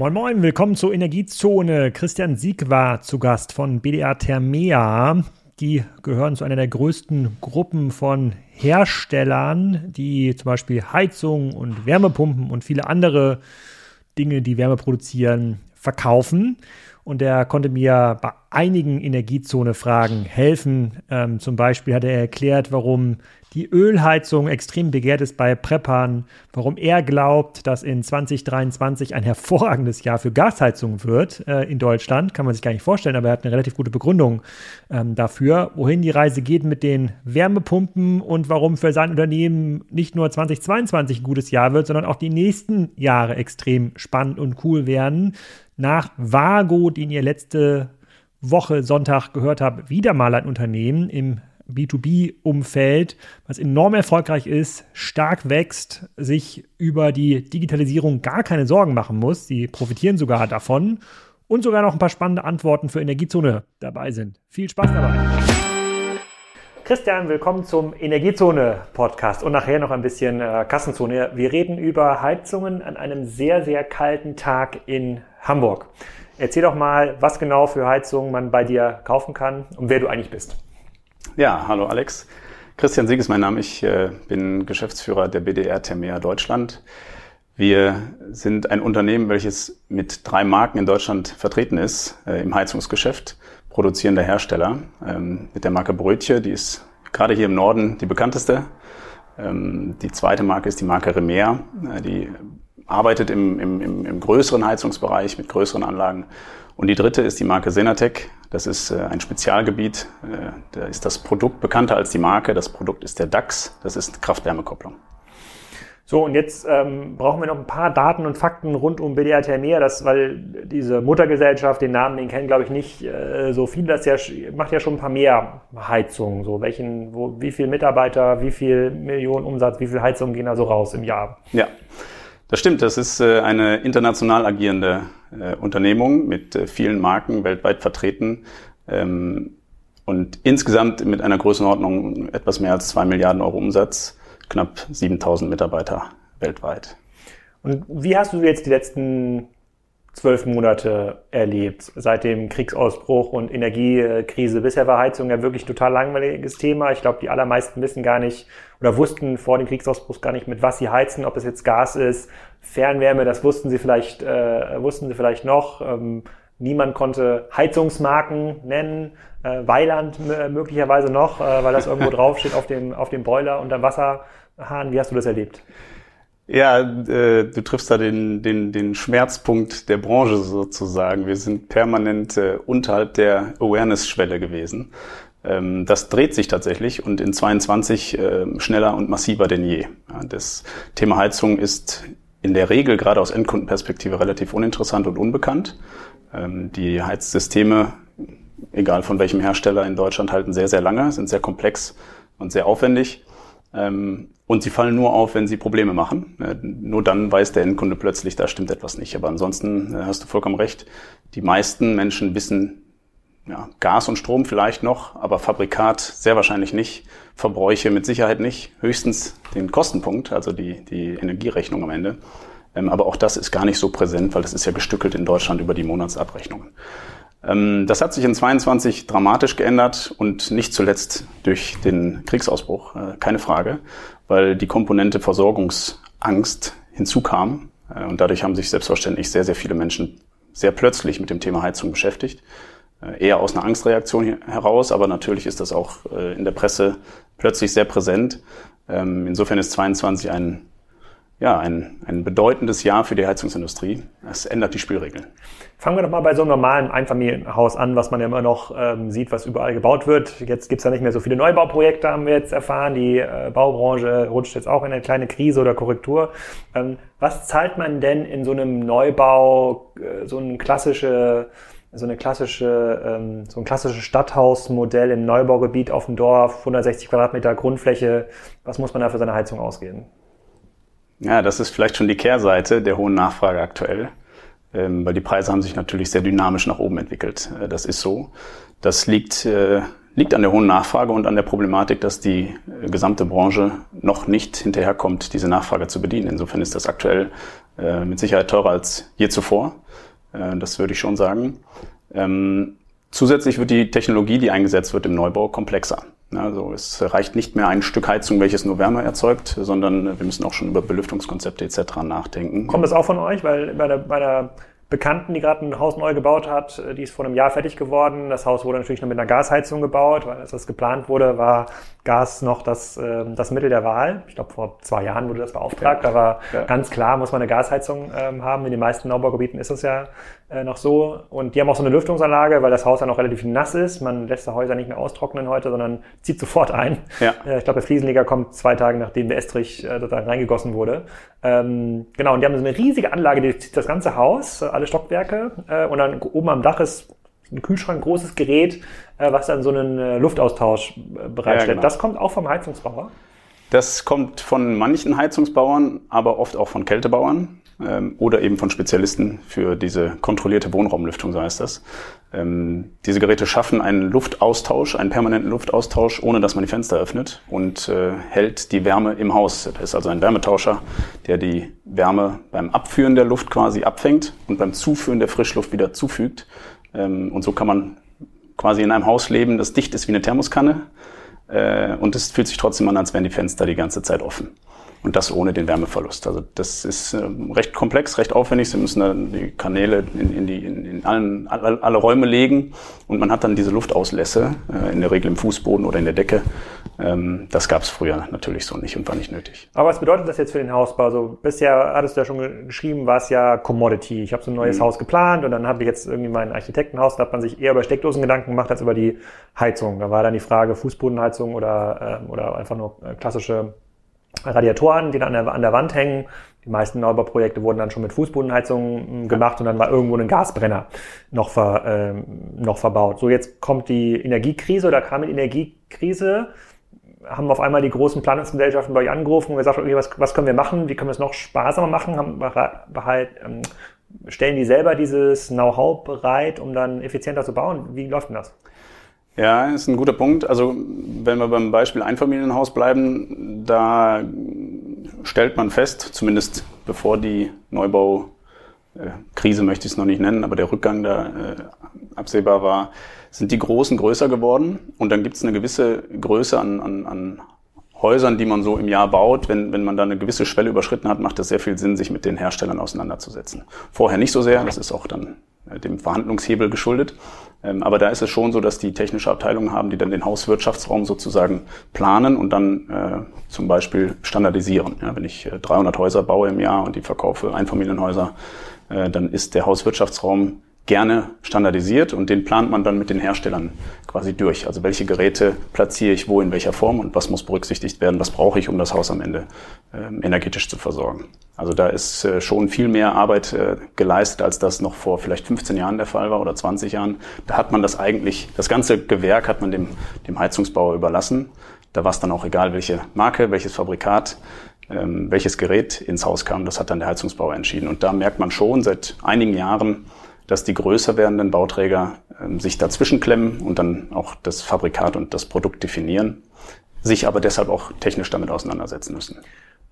Moin Moin, willkommen zur Energiezone. Christian Sieg war zu Gast von BDR Thermea. Die gehören zu einer der größten Gruppen von Herstellern, die zum Beispiel Heizungen und Wärmepumpen und viele andere Dinge, die Wärme produzieren, verkaufen und er konnte mir bei einigen Energiezone-Fragen helfen. Ähm, zum Beispiel hat er erklärt, warum die Ölheizung extrem begehrt ist bei Preppern, warum er glaubt, dass in 2023 ein hervorragendes Jahr für Gasheizung wird äh, in Deutschland. Kann man sich gar nicht vorstellen, aber er hat eine relativ gute Begründung ähm, dafür, wohin die Reise geht mit den Wärmepumpen und warum für sein Unternehmen nicht nur 2022 ein gutes Jahr wird, sondern auch die nächsten Jahre extrem spannend und cool werden nach Vago, den ihr letzte Woche Sonntag gehört habt, wieder mal ein Unternehmen im B2B-Umfeld, was enorm erfolgreich ist, stark wächst, sich über die Digitalisierung gar keine Sorgen machen muss. Sie profitieren sogar davon und sogar noch ein paar spannende Antworten für Energiezone dabei sind. Viel Spaß dabei. Christian, willkommen zum Energiezone-Podcast und nachher noch ein bisschen äh, Kassenzone. Wir reden über Heizungen an einem sehr, sehr kalten Tag in Hamburg. Erzähl doch mal, was genau für Heizungen man bei dir kaufen kann und wer du eigentlich bist. Ja, hallo Alex. Christian Sieg ist mein Name. Ich äh, bin Geschäftsführer der BDR Thermea Deutschland. Wir sind ein Unternehmen, welches mit drei Marken in Deutschland vertreten ist äh, im Heizungsgeschäft, produzierender Hersteller. Ähm, mit der Marke Brötche, die ist gerade hier im Norden die bekannteste. Ähm, die zweite Marke ist die Marke Remer, äh, die arbeitet im, im, im, größeren Heizungsbereich mit größeren Anlagen. Und die dritte ist die Marke Senatec. Das ist äh, ein Spezialgebiet. Äh, da ist das Produkt bekannter als die Marke. Das Produkt ist der DAX. Das ist Kraft-Wärme-Kopplung. So, und jetzt ähm, brauchen wir noch ein paar Daten und Fakten rund um BDR Thermea, das, weil diese Muttergesellschaft, den Namen, den kennen, glaube ich, nicht äh, so viele. Das ja, macht ja schon ein paar mehr Heizungen. So, welchen, wo, wie viele Mitarbeiter, wie viel Millionen Umsatz, wie viel Heizungen gehen da so raus im Jahr? Ja. Das stimmt, das ist äh, eine international agierende äh, Unternehmung mit äh, vielen Marken weltweit vertreten ähm, und insgesamt mit einer Größenordnung etwas mehr als zwei Milliarden Euro Umsatz, knapp 7000 Mitarbeiter weltweit. Und wie hast du jetzt die letzten zwölf Monate erlebt, seit dem Kriegsausbruch und Energiekrise. Bisher war Heizung ja wirklich total langweiliges Thema. Ich glaube, die allermeisten wissen gar nicht oder wussten vor dem Kriegsausbruch gar nicht, mit was sie heizen, ob es jetzt Gas ist, Fernwärme, das wussten sie vielleicht, äh, wussten sie vielleicht noch. Ähm, niemand konnte Heizungsmarken nennen, äh, Weiland möglicherweise noch, äh, weil das irgendwo draufsteht auf dem, auf dem Boiler unter Wasserhahn. Wie hast du das erlebt? Ja, äh, du triffst da den, den, den Schmerzpunkt der Branche sozusagen. Wir sind permanent äh, unterhalb der Awareness-Schwelle gewesen. Ähm, das dreht sich tatsächlich und in 22 äh, schneller und massiver denn je. Ja, das Thema Heizung ist in der Regel gerade aus Endkundenperspektive relativ uninteressant und unbekannt. Ähm, die Heizsysteme, egal von welchem Hersteller in Deutschland, halten sehr, sehr lange, sind sehr komplex und sehr aufwendig. Ähm, und sie fallen nur auf, wenn sie Probleme machen. Äh, nur dann weiß der Endkunde plötzlich, da stimmt etwas nicht. Aber ansonsten äh, hast du vollkommen recht. Die meisten Menschen wissen, ja, Gas und Strom vielleicht noch, aber Fabrikat sehr wahrscheinlich nicht. Verbräuche mit Sicherheit nicht. Höchstens den Kostenpunkt, also die, die Energierechnung am Ende. Ähm, aber auch das ist gar nicht so präsent, weil das ist ja gestückelt in Deutschland über die Monatsabrechnungen. Ähm, das hat sich in 22 dramatisch geändert und nicht zuletzt durch den Kriegsausbruch, äh, keine Frage, weil die Komponente Versorgungsangst hinzukam. Äh, und dadurch haben sich selbstverständlich sehr, sehr viele Menschen sehr plötzlich mit dem Thema Heizung beschäftigt. Äh, eher aus einer Angstreaktion heraus, aber natürlich ist das auch in der Presse plötzlich sehr präsent. Ähm, insofern ist 22 ein ja, ein, ein bedeutendes Jahr für die Heizungsindustrie. Es ändert die Spielregeln. Fangen wir doch mal bei so einem normalen Einfamilienhaus an, was man ja immer noch ähm, sieht, was überall gebaut wird. Jetzt gibt's ja nicht mehr so viele Neubauprojekte, haben wir jetzt erfahren. Die äh, Baubranche rutscht jetzt auch in eine kleine Krise oder Korrektur. Ähm, was zahlt man denn in so einem Neubau, äh, so ein klassische so eine klassische, ähm, so ein klassisches Stadthausmodell im Neubaugebiet auf dem Dorf, 160 Quadratmeter Grundfläche. Was muss man da für seine Heizung ausgeben? Ja, das ist vielleicht schon die Kehrseite der hohen Nachfrage aktuell, weil die Preise haben sich natürlich sehr dynamisch nach oben entwickelt. Äh, das ist so. Das liegt, äh, liegt an der hohen Nachfrage und an der Problematik, dass die äh, gesamte Branche noch nicht hinterherkommt, diese Nachfrage zu bedienen. Insofern ist das aktuell mit Sicherheit teurer als je zuvor. Das würde ich schon sagen. Ähm, zusätzlich wird die Technologie, die eingesetzt wird im Neubau, komplexer. Also es reicht nicht mehr ein Stück Heizung, welches nur Wärme erzeugt, sondern wir müssen auch schon über Belüftungskonzepte etc. nachdenken. Kommt das auch von euch? Weil bei der, bei der Bekannten, die gerade ein Haus neu gebaut hat. Die ist vor einem Jahr fertig geworden. Das Haus wurde natürlich noch mit einer Gasheizung gebaut, weil als das geplant wurde, war Gas noch das, äh, das Mittel der Wahl. Ich glaube, vor zwei Jahren wurde das beauftragt. Ja. Da war ja. ganz klar, muss man eine Gasheizung ähm, haben. In den meisten Neubaugebieten ist es ja äh, noch so. Und die haben auch so eine Lüftungsanlage, weil das Haus ja noch relativ nass ist. Man lässt die Häuser nicht mehr austrocknen heute, sondern zieht sofort ein. Ja. Äh, ich glaube, der Fliesenleger kommt zwei Tage, nachdem der Estrich äh, sozusagen reingegossen wurde. Ähm, genau, und die haben so eine riesige Anlage, die zieht das ganze Haus, alle Stockwerke. Äh, und dann oben am Dach ist ein Kühlschrank, großes Gerät, was dann so einen Luftaustausch bereitstellt. Ja, genau. Das kommt auch vom Heizungsbauer? Das kommt von manchen Heizungsbauern, aber oft auch von Kältebauern ähm, oder eben von Spezialisten für diese kontrollierte Wohnraumlüftung, so heißt das. Ähm, diese Geräte schaffen einen Luftaustausch, einen permanenten Luftaustausch, ohne dass man die Fenster öffnet und äh, hält die Wärme im Haus. Das ist also ein Wärmetauscher, der die Wärme beim Abführen der Luft quasi abfängt und beim Zuführen der Frischluft wieder zufügt. Ähm, und so kann man quasi in einem Haus leben, das dicht ist wie eine Thermoskanne. Äh, und es fühlt sich trotzdem an, als wären die Fenster die ganze Zeit offen. Und das ohne den Wärmeverlust. Also das ist äh, recht komplex, recht aufwendig. Sie müssen dann die Kanäle in, in, die, in, in allen, alle, alle Räume legen und man hat dann diese Luftauslässe, äh, in der Regel im Fußboden oder in der Decke. Ähm, das gab es früher natürlich so nicht und war nicht nötig. Aber was bedeutet das jetzt für den Hausbau? Also bisher hattest du ja schon geschrieben, war es ja Commodity. Ich habe so ein neues mhm. Haus geplant und dann habe ich jetzt irgendwie mein Architektenhaus, da hat man sich eher über Steckdosen Gedanken gemacht als über die Heizung. Da war dann die Frage Fußbodenheizung oder, äh, oder einfach nur äh, klassische Radiatoren, die dann an der, an der Wand hängen. Die meisten Neubauprojekte wurden dann schon mit Fußbodenheizung hm, gemacht und dann war irgendwo ein Gasbrenner noch, ver, ähm, noch verbaut. So, jetzt kommt die Energiekrise oder kam die Energiekrise, haben auf einmal die großen Planungsgesellschaften bei euch angerufen und gesagt, okay, was, was können wir machen, wie können wir es noch sparsamer machen, haben ähm, stellen die selber dieses Know-how bereit, um dann effizienter zu bauen. Wie läuft denn das? Ja, ist ein guter Punkt. Also wenn wir beim Beispiel Einfamilienhaus bleiben, da stellt man fest, zumindest bevor die Neubaukrise möchte ich es noch nicht nennen, aber der Rückgang da äh, absehbar war, sind die Großen größer geworden und dann gibt es eine gewisse Größe an, an, an Häusern, die man so im Jahr baut, wenn, wenn man da eine gewisse Schwelle überschritten hat, macht es sehr viel Sinn, sich mit den Herstellern auseinanderzusetzen. Vorher nicht so sehr, das ist auch dann dem Verhandlungshebel geschuldet. Ähm, aber da ist es schon so, dass die technische Abteilungen haben, die dann den Hauswirtschaftsraum sozusagen planen und dann äh, zum Beispiel standardisieren. Ja, wenn ich äh, 300 Häuser baue im Jahr und die verkaufe Einfamilienhäuser, äh, dann ist der Hauswirtschaftsraum gerne standardisiert und den plant man dann mit den Herstellern quasi durch. Also welche Geräte platziere ich wo in welcher Form und was muss berücksichtigt werden, was brauche ich, um das Haus am Ende äh, energetisch zu versorgen. Also da ist äh, schon viel mehr Arbeit äh, geleistet, als das noch vor vielleicht 15 Jahren der Fall war oder 20 Jahren. Da hat man das eigentlich, das ganze Gewerk hat man dem, dem Heizungsbauer überlassen. Da war es dann auch egal, welche Marke, welches Fabrikat, ähm, welches Gerät ins Haus kam. Das hat dann der Heizungsbauer entschieden. Und da merkt man schon seit einigen Jahren, dass die größer werdenden Bauträger äh, sich dazwischen klemmen und dann auch das Fabrikat und das Produkt definieren, sich aber deshalb auch technisch damit auseinandersetzen müssen.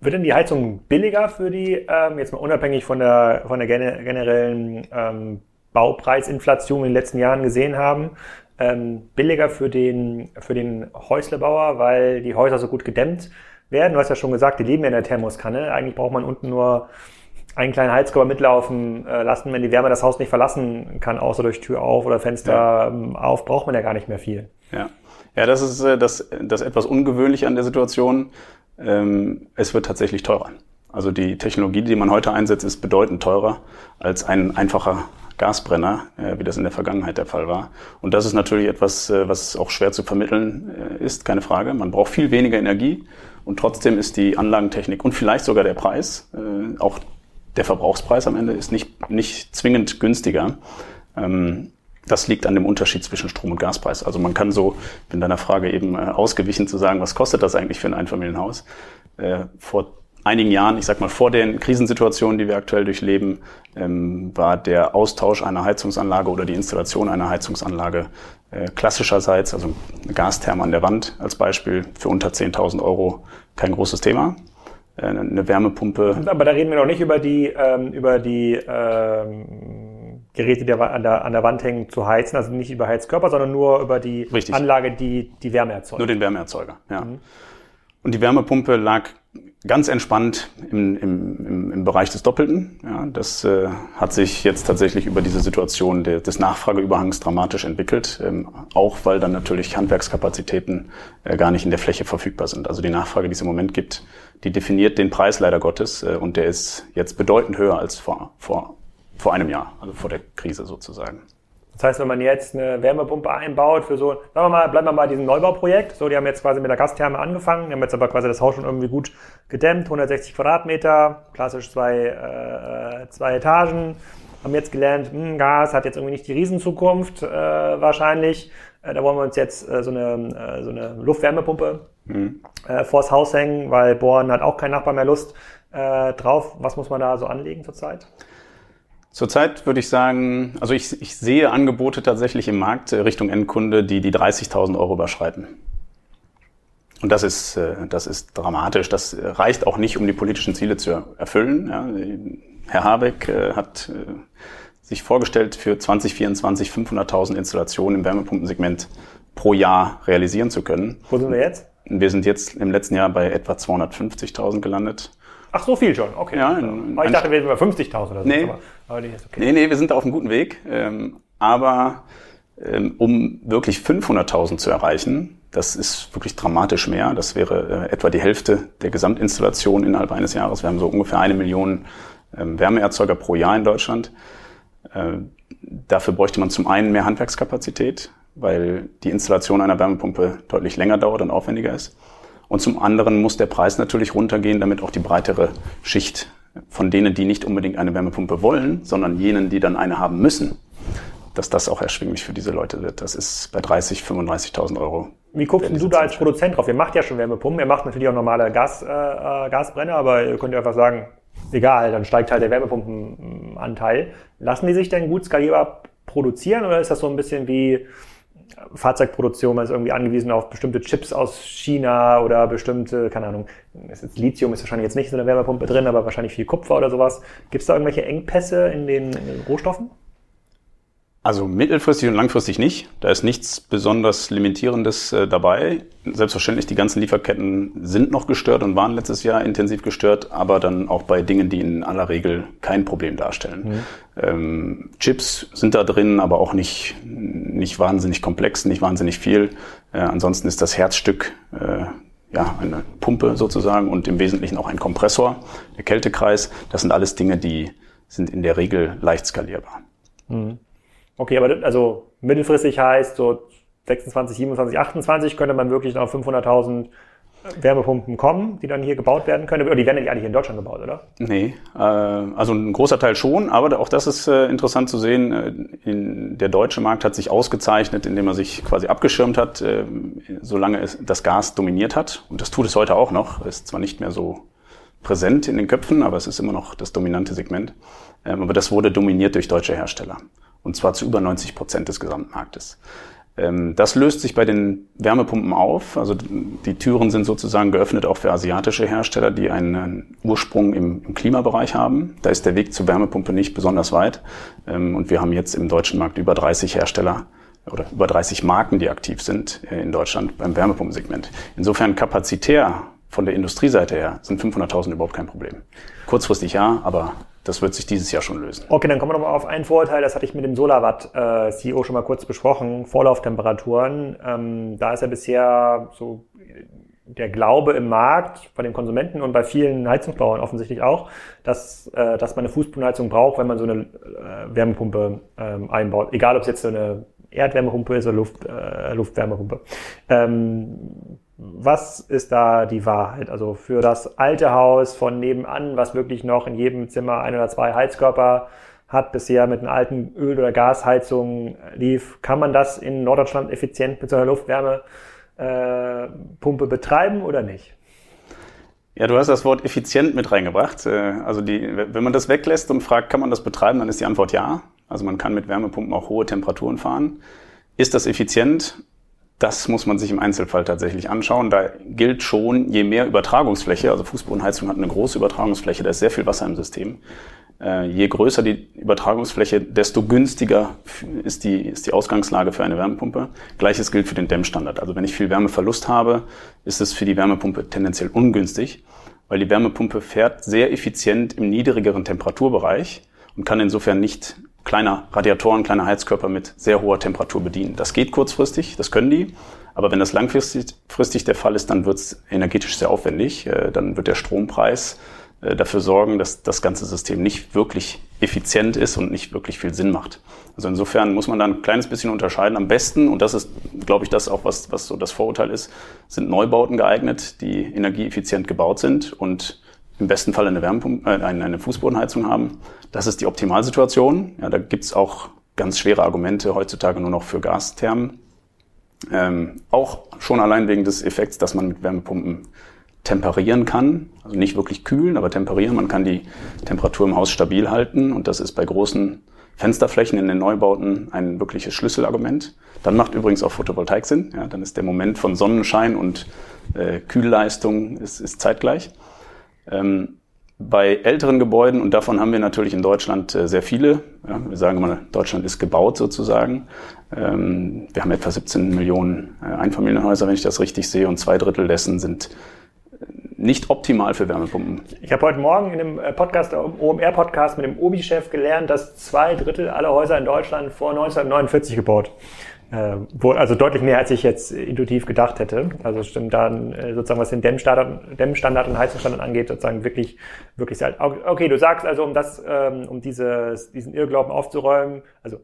Wird denn die Heizung billiger für die, ähm, jetzt mal unabhängig von der, von der generellen ähm, Baupreisinflation in den letzten Jahren gesehen haben, ähm, billiger für den, für den Häuslebauer, weil die Häuser so gut gedämmt werden? Du hast ja schon gesagt, die leben ja in der Thermoskanne. Eigentlich braucht man unten nur einen kleinen Heizkörper mitlaufen äh, lassen, wenn die Wärme das Haus nicht verlassen kann, außer durch Tür auf oder Fenster ja. Ähm, auf, braucht man ja gar nicht mehr viel. Ja, ja das ist äh, das, das etwas Ungewöhnliche an der Situation. Ähm, es wird tatsächlich teurer. Also die Technologie, die man heute einsetzt, ist bedeutend teurer als ein einfacher Gasbrenner, äh, wie das in der Vergangenheit der Fall war. Und das ist natürlich etwas, äh, was auch schwer zu vermitteln äh, ist, keine Frage. Man braucht viel weniger Energie und trotzdem ist die Anlagentechnik und vielleicht sogar der Preis auch der Verbrauchspreis am Ende ist nicht, nicht zwingend günstiger. Ähm, das liegt an dem Unterschied zwischen Strom- und Gaspreis. Also man kann so, in deiner Frage eben äh, ausgewichen zu sagen, was kostet das eigentlich für ein Einfamilienhaus? Äh, vor einigen Jahren, ich sag mal vor den Krisensituationen, die wir aktuell durchleben, ähm, war der Austausch einer Heizungsanlage oder die Installation einer Heizungsanlage äh, klassischerseits, also Gastherme an der Wand als Beispiel, für unter 10.000 Euro kein großes Thema. Äh, eine Wärmepumpe. Aber da reden wir noch nicht über die, ähm, über die ähm, Geräte, die an der, an der Wand hängen, zu heizen, also nicht über Heizkörper, sondern nur über die Richtig. Anlage, die die Wärme erzeugt. Nur den Wärmeerzeuger, ja. Und die Wärmepumpe lag ganz entspannt im, im, im, Bereich des Doppelten. Ja, das äh, hat sich jetzt tatsächlich über diese Situation de, des Nachfrageüberhangs dramatisch entwickelt, ähm, auch weil dann natürlich Handwerkskapazitäten äh, gar nicht in der Fläche verfügbar sind. Also die Nachfrage, die es im Moment gibt, die definiert den Preis leider Gottes äh, und der ist jetzt bedeutend höher als vor, vor, vor einem Jahr, also vor der Krise sozusagen. Das heißt, wenn man jetzt eine Wärmepumpe einbaut für so, sagen wir mal, bleiben wir mal bei diesem Neubauprojekt. So, die haben jetzt quasi mit der Gastherme angefangen, die haben jetzt aber quasi das Haus schon irgendwie gut gedämmt, 160 Quadratmeter, klassisch zwei, äh, zwei Etagen. Haben jetzt gelernt, hm, Gas hat jetzt irgendwie nicht die Riesenzukunft äh, wahrscheinlich. Äh, da wollen wir uns jetzt äh, so, eine, äh, so eine Luftwärmepumpe äh, vors Haus hängen, weil Bohren hat auch kein Nachbar mehr Lust äh, drauf. Was muss man da so anlegen zurzeit? Zurzeit würde ich sagen, also ich, ich sehe Angebote tatsächlich im Markt äh, Richtung Endkunde, die die 30.000 Euro überschreiten. Und das ist, äh, das ist dramatisch. Das reicht auch nicht, um die politischen Ziele zu erfüllen. Ja, Herr Habeck äh, hat sich vorgestellt, für 2024 500.000 Installationen im Wärmepumpensegment pro Jahr realisieren zu können. Wo sind wir jetzt? Wir sind jetzt im letzten Jahr bei etwa 250.000 gelandet. Ach, so viel schon, okay. Ja, in, ich dachte, wir sind bei 50.000 oder so. Nee. Aber, aber die ist okay. Nee, nee, wir sind auf einem guten Weg. Ähm, aber ähm, um wirklich 500.000 zu erreichen, das ist wirklich dramatisch mehr. Das wäre äh, etwa die Hälfte der Gesamtinstallation innerhalb eines Jahres. Wir haben so ungefähr eine Million ähm, Wärmeerzeuger pro Jahr in Deutschland. Äh, dafür bräuchte man zum einen mehr Handwerkskapazität, weil die Installation einer Wärmepumpe deutlich länger dauert und aufwendiger ist. Und zum anderen muss der Preis natürlich runtergehen, damit auch die breitere Schicht von denen, die nicht unbedingt eine Wärmepumpe wollen, sondern jenen, die dann eine haben müssen, dass das auch erschwinglich für diese Leute wird. Das ist bei 30, 35.000 Euro. Wie guckst du da als Produzent drauf? Ihr macht ja schon Wärmepumpen, ihr macht natürlich auch normale Gas, äh, äh, Gasbrenner, aber ihr könnt ja einfach sagen, egal, dann steigt halt der Wärmepumpenanteil. Lassen die sich denn gut skalierbar produzieren oder ist das so ein bisschen wie Fahrzeugproduktion, man ist irgendwie angewiesen auf bestimmte Chips aus China oder bestimmte, keine Ahnung, ist Lithium ist wahrscheinlich jetzt nicht in einer Wärmepumpe drin, aber wahrscheinlich viel Kupfer oder sowas. Gibt es da irgendwelche Engpässe in den, in den Rohstoffen? Also mittelfristig und langfristig nicht. Da ist nichts besonders Limitierendes äh, dabei. Selbstverständlich, die ganzen Lieferketten sind noch gestört und waren letztes Jahr intensiv gestört, aber dann auch bei Dingen, die in aller Regel kein Problem darstellen. Mhm. Ähm, Chips sind da drin, aber auch nicht, nicht wahnsinnig komplex, nicht wahnsinnig viel. Äh, ansonsten ist das Herzstück äh, ja, eine Pumpe sozusagen und im Wesentlichen auch ein Kompressor, der Kältekreis. Das sind alles Dinge, die sind in der Regel leicht skalierbar. Mhm. Okay, aber also mittelfristig heißt so 26, 27, 28 könnte man wirklich auf 500.000 Wärmepumpen kommen, die dann hier gebaut werden können. Oder die werden ja eigentlich in Deutschland gebaut, oder? Nee, äh, also ein großer Teil schon, aber auch das ist äh, interessant zu sehen. Äh, in, der deutsche Markt hat sich ausgezeichnet, indem er sich quasi abgeschirmt hat, äh, solange es das Gas dominiert hat. Und das tut es heute auch noch. Ist zwar nicht mehr so präsent in den Köpfen, aber es ist immer noch das dominante Segment. Ähm, aber das wurde dominiert durch deutsche Hersteller und zwar zu über 90 Prozent des Gesamtmarktes. Ähm, das löst sich bei den Wärmepumpen auf. Also die Türen sind sozusagen geöffnet auch für asiatische Hersteller, die einen Ursprung im, im Klimabereich haben. Da ist der Weg zur Wärmepumpe nicht besonders weit. Ähm, und wir haben jetzt im deutschen Markt über 30 Hersteller oder über 30 Marken, die aktiv sind äh, in Deutschland beim Wärmepumpensegment. Insofern kapazitär von der Industrieseite her sind 500.000 überhaupt kein Problem. Kurzfristig ja, aber das wird sich dieses Jahr schon lösen. Okay, dann kommen wir nochmal auf einen Vorteil, das hatte ich mit dem SolarWatt-CEO schon mal kurz besprochen, Vorlauftemperaturen. Ähm, da ist ja bisher so der Glaube im Markt bei den Konsumenten und bei vielen Heizungsbauern offensichtlich auch, dass, äh, dass man eine Fußbodenheizung braucht, wenn man so eine äh, Wärmepumpe ähm, einbaut. Egal, ob es jetzt so eine Erdwärmepumpe ist oder Luft, äh, Luftwärmepumpe. Ähm, was ist da die Wahrheit? Also für das alte Haus von nebenan, was wirklich noch in jedem Zimmer ein oder zwei Heizkörper hat, bisher mit einer alten Öl- oder Gasheizung lief, kann man das in Norddeutschland effizient mit so einer Luftwärmepumpe äh, betreiben oder nicht? Ja, du hast das Wort effizient mit reingebracht. Äh, also die, wenn man das weglässt und fragt, kann man das betreiben, dann ist die Antwort ja. Also man kann mit Wärmepumpen auch hohe Temperaturen fahren. Ist das effizient? Das muss man sich im Einzelfall tatsächlich anschauen. Da gilt schon, je mehr Übertragungsfläche, also Fußbodenheizung hat eine große Übertragungsfläche, da ist sehr viel Wasser im System. Äh, je größer die Übertragungsfläche, desto günstiger ist die, ist die Ausgangslage für eine Wärmepumpe. Gleiches gilt für den Dämmstandard. Also wenn ich viel Wärmeverlust habe, ist es für die Wärmepumpe tendenziell ungünstig, weil die Wärmepumpe fährt sehr effizient im niedrigeren Temperaturbereich und kann insofern nicht kleiner Radiatoren, kleiner Heizkörper mit sehr hoher Temperatur bedienen. Das geht kurzfristig, das können die. Aber wenn das langfristig der Fall ist, dann wird es energetisch sehr aufwendig. Äh, dann wird der Strompreis äh, dafür sorgen, dass das ganze System nicht wirklich effizient ist und nicht wirklich viel Sinn macht. Also insofern muss man da ein kleines bisschen unterscheiden. Am besten, und das ist, glaube ich, das auch, was, was so das Vorurteil ist, sind Neubauten geeignet, die energieeffizient gebaut sind und im besten Fall eine, Wärmepumpe, äh, eine Fußbodenheizung haben. Das ist die Optimalsituation. Ja, da gibt's auch ganz schwere Argumente heutzutage nur noch für Gasthermen. Ähm, auch schon allein wegen des Effekts, dass man mit Wärmepumpen temperieren kann. Also nicht wirklich kühlen, aber temperieren. Man kann die Temperatur im Haus stabil halten und das ist bei großen Fensterflächen in den Neubauten ein wirkliches Schlüsselargument. Dann macht übrigens auch Photovoltaik Sinn. Ja, dann ist der Moment von Sonnenschein und äh, Kühlleistung ist, ist zeitgleich. Ähm, bei älteren Gebäuden, und davon haben wir natürlich in Deutschland äh, sehr viele, ja, wir sagen immer, Deutschland ist gebaut sozusagen. Ähm, wir haben etwa 17 Millionen äh, Einfamilienhäuser, wenn ich das richtig sehe, und zwei Drittel dessen sind äh, nicht optimal für Wärmepumpen. Ich habe heute Morgen in dem Podcast, OMR-Podcast mit dem Obi-Chef gelernt, dass zwei Drittel aller Häuser in Deutschland vor 1949 gebaut äh, wo, also deutlich mehr, als ich jetzt intuitiv gedacht hätte. Also stimmt dann äh, sozusagen, was den Dämmstandard, Dämmstandard und Heizungsstandard angeht, sozusagen wirklich, wirklich sehr alt. Okay, du sagst also, um das, ähm, um dieses, diesen Irrglauben aufzuräumen, also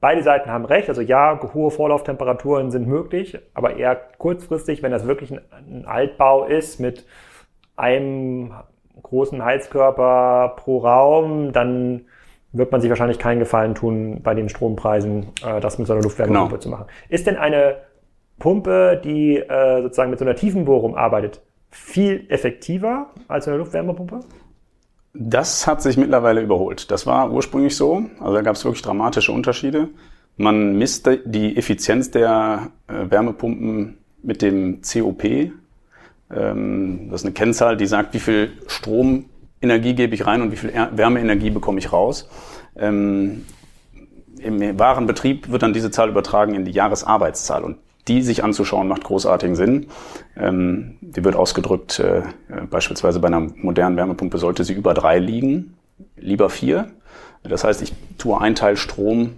beide Seiten haben recht. Also ja, hohe Vorlauftemperaturen sind möglich, aber eher kurzfristig, wenn das wirklich ein, ein Altbau ist mit einem großen Heizkörper pro Raum, dann wird man sich wahrscheinlich keinen Gefallen tun, bei den Strompreisen äh, das mit so einer Luftwärmepumpe genau. zu machen. Ist denn eine Pumpe, die äh, sozusagen mit so einer Tiefenbohrung arbeitet, viel effektiver als eine Luftwärmepumpe? Das hat sich mittlerweile überholt. Das war ursprünglich so. Also da gab es wirklich dramatische Unterschiede. Man misst die Effizienz der äh, Wärmepumpen mit dem COP. Ähm, das ist eine Kennzahl, die sagt, wie viel Strom Energie gebe ich rein und wie viel Wärmeenergie bekomme ich raus. Ähm, Im wahren Betrieb wird dann diese Zahl übertragen in die Jahresarbeitszahl und die sich anzuschauen macht großartigen Sinn. Ähm, die wird ausgedrückt, äh, beispielsweise bei einer modernen Wärmepumpe sollte sie über drei liegen, lieber vier. Das heißt, ich tue ein Teil Strom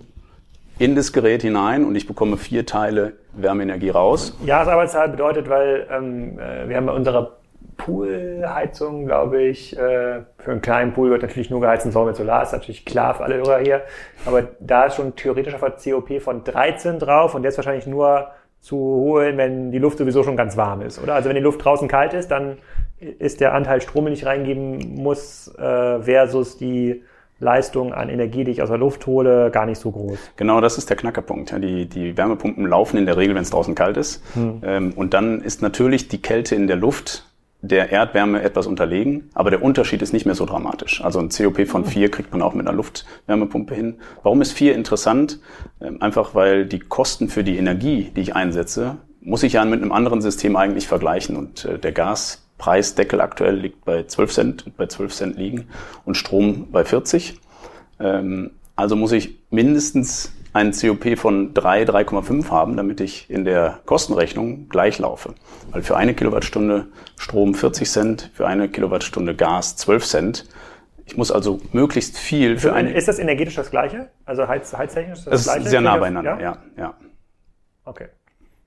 in das Gerät hinein und ich bekomme vier Teile Wärmeenergie raus. Jahresarbeitszahl bedeutet, weil ähm, äh, wir haben bei unserer Poolheizung, glaube ich. Äh, für einen kleinen Pool wird natürlich nur geheizt in Sommer mit Solar, ist natürlich klar für alle Hörer hier. Aber da ist schon theoretisch auf der COP von 13 drauf und der ist wahrscheinlich nur zu holen, wenn die Luft sowieso schon ganz warm ist, oder? Also wenn die Luft draußen kalt ist, dann ist der Anteil Strom, den ich reingeben muss, äh, versus die Leistung an Energie, die ich aus der Luft hole, gar nicht so groß. Genau, das ist der Knackerpunkt. Die, die Wärmepumpen laufen in der Regel, wenn es draußen kalt ist. Hm. Ähm, und dann ist natürlich die Kälte in der Luft der Erdwärme etwas unterlegen, aber der Unterschied ist nicht mehr so dramatisch. Also ein COP von 4 kriegt man auch mit einer Luftwärmepumpe hin. Warum ist 4 interessant? Ähm, einfach weil die Kosten für die Energie, die ich einsetze, muss ich ja mit einem anderen System eigentlich vergleichen. Und äh, der Gaspreisdeckel aktuell liegt bei 12 Cent, bei 12 Cent liegen und Strom bei 40. Ähm, also muss ich mindestens einen COP von 3, 3,5 haben, damit ich in der Kostenrechnung gleich laufe. Weil für eine Kilowattstunde Strom 40 Cent, für eine Kilowattstunde Gas 12 Cent. Ich muss also möglichst viel für eine. Ist das energetisch das Gleiche? Also heiz, heiztechnisch das, das Gleiche? ist sehr nah beieinander, ja, ja. ja. Okay.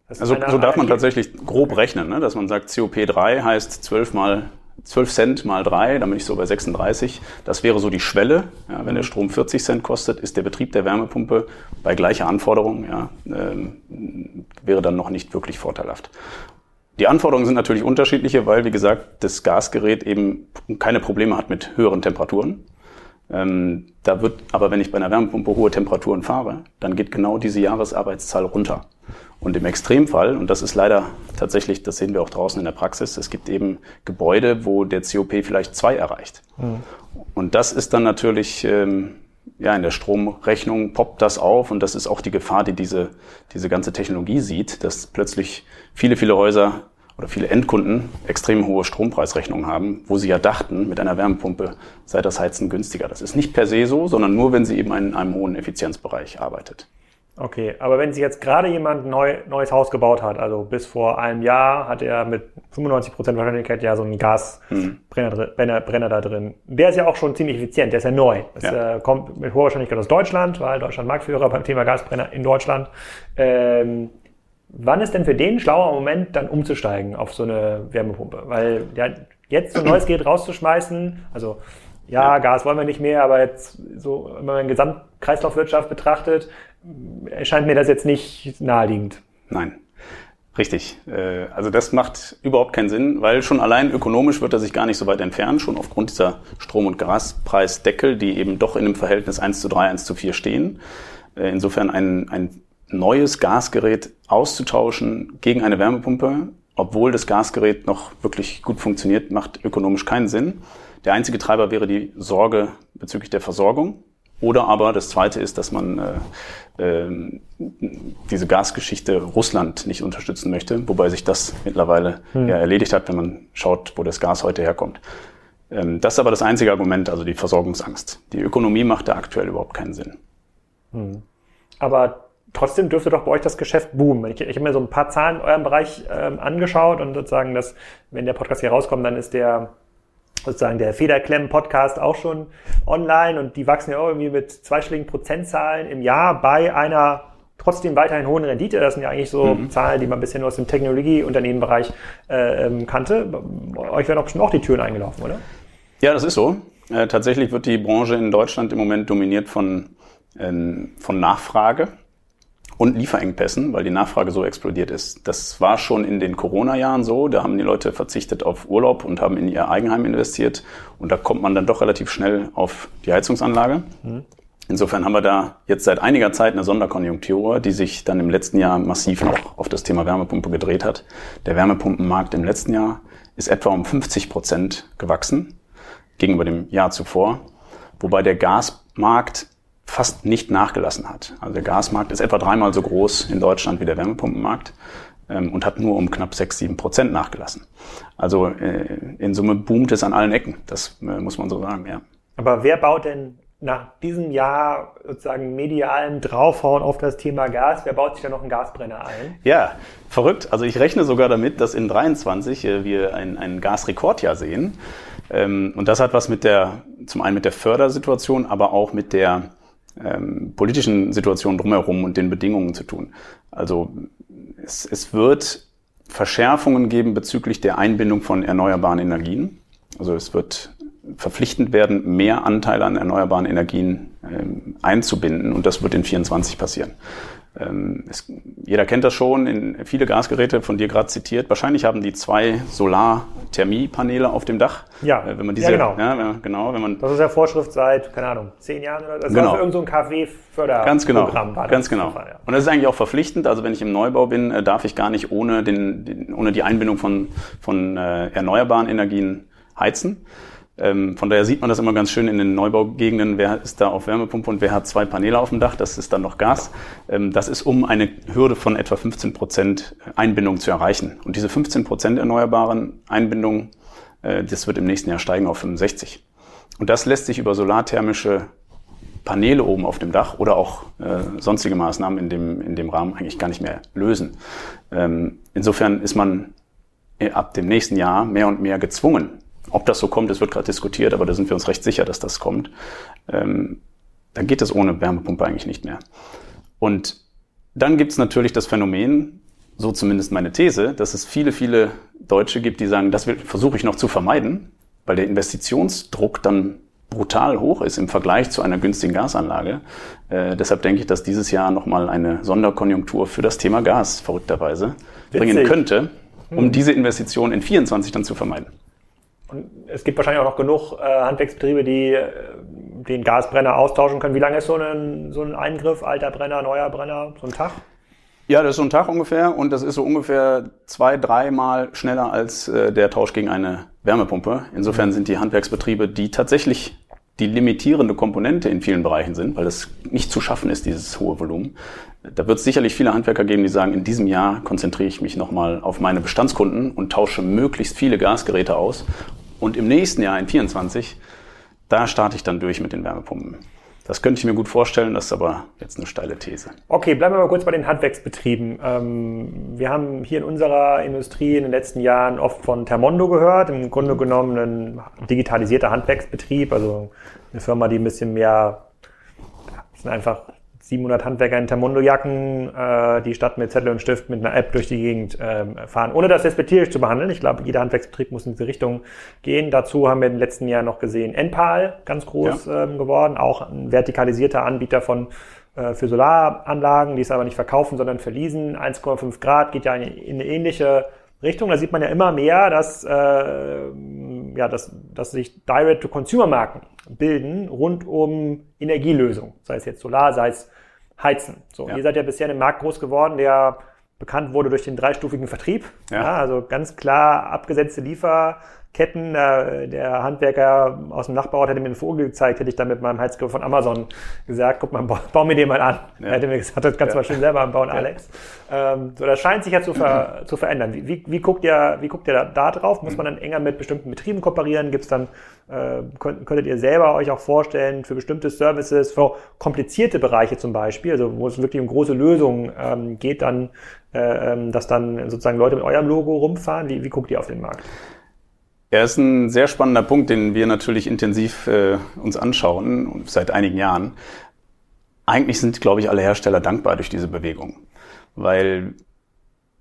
Also so darf man tatsächlich grob rechnen, ne? dass man sagt, COP3 heißt 12 mal 12 Cent mal 3, dann bin ich so bei 36. Das wäre so die Schwelle. Ja, wenn der Strom 40 Cent kostet, ist der Betrieb der Wärmepumpe bei gleicher Anforderung, ja, ähm, wäre dann noch nicht wirklich vorteilhaft. Die Anforderungen sind natürlich unterschiedliche, weil, wie gesagt, das Gasgerät eben keine Probleme hat mit höheren Temperaturen. Ähm, da wird aber, wenn ich bei einer Wärmepumpe hohe Temperaturen fahre, dann geht genau diese Jahresarbeitszahl runter. Und im Extremfall, und das ist leider tatsächlich, das sehen wir auch draußen in der Praxis, es gibt eben Gebäude, wo der COP vielleicht zwei erreicht. Mhm. Und das ist dann natürlich ähm, ja, in der Stromrechnung poppt das auf und das ist auch die Gefahr, die diese, diese ganze Technologie sieht, dass plötzlich viele, viele Häuser oder viele Endkunden extrem hohe Strompreisrechnungen haben, wo sie ja dachten, mit einer Wärmepumpe sei das Heizen günstiger. Das ist nicht per se so, sondern nur, wenn sie eben in einem hohen Effizienzbereich arbeitet. Okay, aber wenn sich jetzt gerade jemand neu, neues Haus gebaut hat, also bis vor einem Jahr hat er mit 95% Wahrscheinlichkeit ja so einen Gasbrenner hm. Brenner da drin. Der ist ja auch schon ziemlich effizient, der ist ja neu. Das ja. äh, kommt mit hoher Wahrscheinlichkeit aus Deutschland, weil Deutschland Marktführer beim Thema Gasbrenner in Deutschland. Ähm, wann ist denn für den schlauer Moment, dann umzusteigen auf so eine Wärmepumpe? Weil ja, jetzt so neues Gerät rauszuschmeißen, also ja, ja, Gas wollen wir nicht mehr, aber jetzt so, wenn man Gesamtkreislaufwirtschaft betrachtet, erscheint mir das jetzt nicht naheliegend. Nein. Richtig. Äh, also das macht überhaupt keinen Sinn, weil schon allein ökonomisch wird er sich gar nicht so weit entfernen, schon aufgrund dieser Strom- und Gaspreisdeckel, die eben doch in einem Verhältnis 1 zu 3, 1 zu 4 stehen. Äh, insofern ein, ein neues Gasgerät auszutauschen gegen eine Wärmepumpe, obwohl das Gasgerät noch wirklich gut funktioniert, macht ökonomisch keinen Sinn. Der einzige Treiber wäre die Sorge bezüglich der Versorgung. Oder aber das Zweite ist, dass man äh, äh, diese Gasgeschichte Russland nicht unterstützen möchte, wobei sich das mittlerweile hm. ja erledigt hat, wenn man schaut, wo das Gas heute herkommt. Ähm, das ist aber das einzige Argument, also die Versorgungsangst. Die Ökonomie macht da aktuell überhaupt keinen Sinn. Hm. Aber trotzdem dürfte doch bei euch das Geschäft boomen. Ich, ich habe mir so ein paar Zahlen in eurem Bereich ähm, angeschaut und sozusagen, dass, wenn der Podcast hier rauskommt, dann ist der sozusagen der Federklemmen-Podcast auch schon online und die wachsen ja auch irgendwie mit zweistelligen Prozentzahlen im Jahr bei einer trotzdem weiterhin hohen Rendite. Das sind ja eigentlich so mhm. Zahlen, die man bisher nur aus dem Technologieunternehmenbereich äh, ähm, kannte. Euch werden auch bestimmt auch die Türen eingelaufen, oder? Ja, das ist so. Äh, tatsächlich wird die Branche in Deutschland im Moment dominiert von, äh, von Nachfrage und Lieferengpässen, weil die Nachfrage so explodiert ist. Das war schon in den Corona-Jahren so. Da haben die Leute verzichtet auf Urlaub und haben in ihr Eigenheim investiert. Und da kommt man dann doch relativ schnell auf die Heizungsanlage. Mhm. Insofern haben wir da jetzt seit einiger Zeit eine Sonderkonjunktur, die sich dann im letzten Jahr massiv noch auf das Thema Wärmepumpe gedreht hat. Der Wärmepumpenmarkt im letzten Jahr ist etwa um 50 Prozent gewachsen gegenüber dem Jahr zuvor, wobei der Gasmarkt fast nicht nachgelassen hat. Also der Gasmarkt ist etwa dreimal so groß in Deutschland wie der Wärmepumpenmarkt ähm, und hat nur um knapp sechs, sieben Prozent nachgelassen. Also äh, in Summe boomt es an allen Ecken. Das äh, muss man so sagen, ja. Aber wer baut denn nach diesem Jahr sozusagen medialen Draufhauen auf das Thema Gas, wer baut sich da noch einen Gasbrenner ein? Ja, verrückt. Also ich rechne sogar damit, dass in 23 äh, wir ein, ein Gasrekordjahr sehen. Ähm, und das hat was mit der, zum einen mit der Fördersituation, aber auch mit der ähm, politischen Situation drumherum und den Bedingungen zu tun. Also es, es wird Verschärfungen geben bezüglich der Einbindung von erneuerbaren Energien. Also es wird verpflichtend werden, mehr Anteile an erneuerbaren Energien ähm, einzubinden und das wird in 24 passieren. Ähm, es, jeder kennt das schon, in viele Gasgeräte von dir gerade zitiert. Wahrscheinlich haben die zwei Solarthermiepaneele auf dem Dach. Ja, äh, wenn man diese, ja, genau. Ja, genau wenn man, das ist ja Vorschrift seit, keine Ahnung, zehn Jahren oder das genau. für irgendein so KfW-Förderprogramm. Ganz genau, war ganz genau. Fall, ja. Und das ist eigentlich auch verpflichtend. Also wenn ich im Neubau bin, äh, darf ich gar nicht ohne, den, den ohne die Einbindung von, von äh, erneuerbaren Energien heizen. Ähm, von daher sieht man das immer ganz schön in den Neubaugegenden, wer ist da auf Wärmepumpe und wer hat zwei Paneele auf dem Dach, das ist dann noch Gas. Ähm, das ist, um eine Hürde von etwa 15 Prozent Einbindung zu erreichen. Und diese 15 Prozent erneuerbaren Einbindung, äh, das wird im nächsten Jahr steigen auf 65. Und das lässt sich über solarthermische Paneele oben auf dem Dach oder auch äh, sonstige Maßnahmen in dem, in dem Rahmen eigentlich gar nicht mehr lösen. Ähm, insofern ist man äh, ab dem nächsten Jahr mehr und mehr gezwungen, ob das so kommt, das wird gerade diskutiert, aber da sind wir uns recht sicher, dass das kommt. Ähm, dann geht es ohne Wärmepumpe eigentlich nicht mehr. Und dann gibt es natürlich das Phänomen, so zumindest meine These, dass es viele, viele Deutsche gibt, die sagen, das versuche ich noch zu vermeiden, weil der Investitionsdruck dann brutal hoch ist im Vergleich zu einer günstigen Gasanlage. Äh, deshalb denke ich, dass dieses Jahr nochmal eine Sonderkonjunktur für das Thema Gas verrückterweise Witzig. bringen könnte, um hm. diese Investition in 24 dann zu vermeiden. Und es gibt wahrscheinlich auch noch genug äh, Handwerksbetriebe, die äh, den Gasbrenner austauschen können. Wie lange ist so ein, so ein Eingriff, alter Brenner, neuer Brenner, so ein Tag? Ja, das ist so ein Tag ungefähr und das ist so ungefähr zwei, dreimal schneller als äh, der Tausch gegen eine Wärmepumpe. Insofern sind die Handwerksbetriebe, die tatsächlich die limitierende Komponente in vielen Bereichen sind, weil es nicht zu schaffen ist, dieses hohe Volumen. Da wird es sicherlich viele Handwerker geben, die sagen, in diesem Jahr konzentriere ich mich nochmal auf meine Bestandskunden und tausche möglichst viele Gasgeräte aus. Und im nächsten Jahr, in 24, da starte ich dann durch mit den Wärmepumpen. Das könnte ich mir gut vorstellen, das ist aber jetzt eine steile These. Okay, bleiben wir mal kurz bei den Handwerksbetrieben. Ähm, wir haben hier in unserer Industrie in den letzten Jahren oft von Thermondo gehört, im Grunde genommen ein digitalisierter Handwerksbetrieb, also eine Firma, die ein bisschen mehr, einfach 700 Handwerker in Tamundo-Jacken, äh, die statt mit Zettel und Stift mit einer App durch die Gegend ähm, fahren. Ohne das despektierlich zu behandeln. Ich glaube, jeder Handwerksbetrieb muss in diese Richtung gehen. Dazu haben wir in den letzten Jahren noch gesehen Enpal, ganz groß ja. ähm, geworden. Auch ein vertikalisierter Anbieter von äh, für Solaranlagen, die es aber nicht verkaufen, sondern verließen. 1,5 Grad geht ja in, in eine ähnliche Richtung. Da sieht man ja immer mehr, dass, äh, ja, dass, dass sich Direct-to-Consumer-Marken bilden rund um Energielösungen, sei es jetzt Solar, sei es Heizen. So, ja. ihr seid ja bisher in einem Markt groß geworden, der bekannt wurde durch den dreistufigen Vertrieb. Ja. ja also ganz klar abgesetzte Lieferketten. Äh, der Handwerker aus dem Nachbarort hätte mir einen Vogel gezeigt, hätte ich dann mit meinem Heizkörper von Amazon gesagt, guck mal, bau, bau mir den mal an. Ja. Er hätte mir gesagt, das kannst du ja. mal schön selber anbauen, Alex. Ähm, so, das scheint sich ja zu, ver, zu verändern. Wie, wie, wie, guckt ihr, wie guckt ihr da, da drauf? Muss man dann enger mit bestimmten Betrieben kooperieren? Gibt es dann äh, könnt, könntet ihr selber euch auch vorstellen, für bestimmte Services, für komplizierte Bereiche zum Beispiel, also wo es wirklich um große Lösungen ähm, geht, dann, äh, ähm, dass dann sozusagen Leute mit eurem Logo rumfahren? Wie, wie guckt ihr auf den Markt? Ja, ist ein sehr spannender Punkt, den wir natürlich intensiv äh, uns anschauen seit einigen Jahren. Eigentlich sind, glaube ich, alle Hersteller dankbar durch diese Bewegung, weil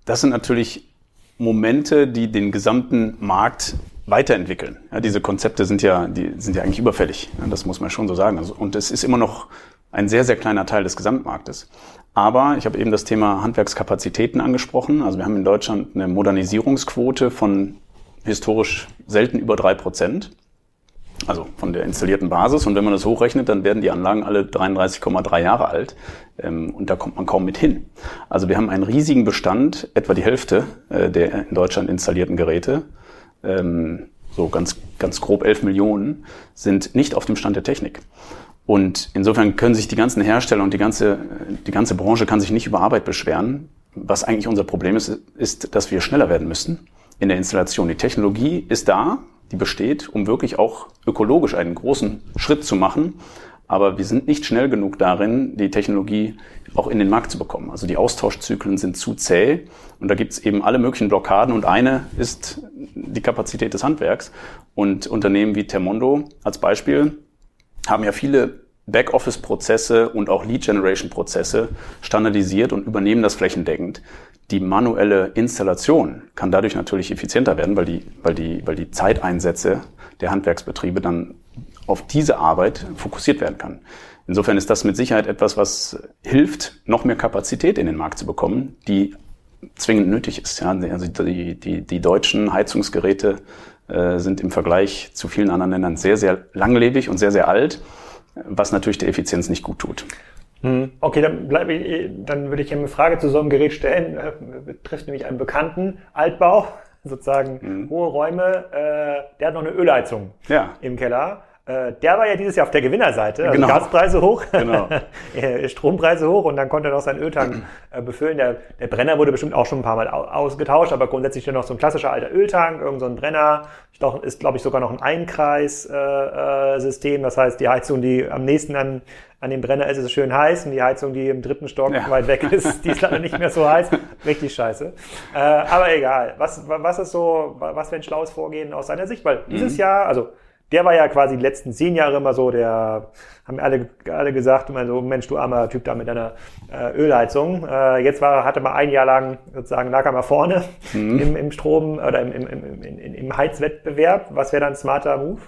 das sind natürlich Momente, die den gesamten Markt weiterentwickeln. Ja, diese Konzepte sind ja, die sind ja eigentlich überfällig. Ja, das muss man schon so sagen. Also, und es ist immer noch ein sehr, sehr kleiner Teil des Gesamtmarktes. Aber ich habe eben das Thema Handwerkskapazitäten angesprochen. Also wir haben in Deutschland eine Modernisierungsquote von historisch selten über drei Prozent. Also von der installierten Basis. Und wenn man das hochrechnet, dann werden die Anlagen alle 33,3 Jahre alt. Ähm, und da kommt man kaum mit hin. Also wir haben einen riesigen Bestand, etwa die Hälfte äh, der in Deutschland installierten Geräte ähm, so ganz, ganz grob 11 Millionen, sind nicht auf dem Stand der Technik. Und insofern können sich die ganzen Hersteller und die ganze, die ganze Branche kann sich nicht über Arbeit beschweren. Was eigentlich unser Problem ist, ist, dass wir schneller werden müssen in der Installation. Die Technologie ist da, die besteht, um wirklich auch ökologisch einen großen Schritt zu machen. Aber wir sind nicht schnell genug darin, die Technologie auch in den Markt zu bekommen. Also die Austauschzyklen sind zu zäh und da gibt es eben alle möglichen Blockaden und eine ist die Kapazität des Handwerks. Und Unternehmen wie Termondo als Beispiel haben ja viele Backoffice-Prozesse und auch Lead-Generation-Prozesse standardisiert und übernehmen das flächendeckend. Die manuelle Installation kann dadurch natürlich effizienter werden, weil die, weil die, weil die Zeiteinsätze der Handwerksbetriebe dann auf diese Arbeit fokussiert werden kann. Insofern ist das mit Sicherheit etwas, was hilft, noch mehr Kapazität in den Markt zu bekommen, die zwingend nötig ist. Ja, also die, die, die deutschen Heizungsgeräte äh, sind im Vergleich zu vielen anderen Ländern sehr, sehr langlebig und sehr, sehr alt, was natürlich der Effizienz nicht gut tut. Hm. Okay, dann, bleibe ich, dann würde ich eine Frage zu so einem Gerät stellen. Äh, betrifft nämlich einen bekannten Altbau, sozusagen mhm. hohe Räume. Äh, der hat noch eine Ölheizung ja. im Keller. Äh, der war ja dieses Jahr auf der Gewinnerseite. Also genau. Gaspreise hoch, genau. Äh, Strompreise hoch und dann konnte er noch seinen Öltank äh, befüllen. Der, der, Brenner wurde bestimmt auch schon ein paar Mal ausgetauscht, aber grundsätzlich noch so ein klassischer alter Öltank, irgend so ein Brenner. Ich glaub, ist, glaube ich, sogar noch ein Einkreissystem. das heißt, die Heizung, die am nächsten an, an dem Brenner ist, ist schön heiß und die Heizung, die im dritten Stock ja. weit weg ist, die ist leider nicht mehr so heiß. Richtig scheiße. aber egal. Was, was ist so, was wäre ein schlaues Vorgehen aus seiner Sicht? Weil dieses mhm. Jahr, also der war ja quasi die letzten zehn Jahre immer so, der haben alle, alle gesagt, immer so, Mensch, du armer Typ da mit deiner äh, Ölheizung. Äh, jetzt war, hatte mal ein Jahr lang sozusagen lag er mal vorne mhm. im, im Strom oder im, im, im, im, im Heizwettbewerb. Was wäre dann ein smarter Move?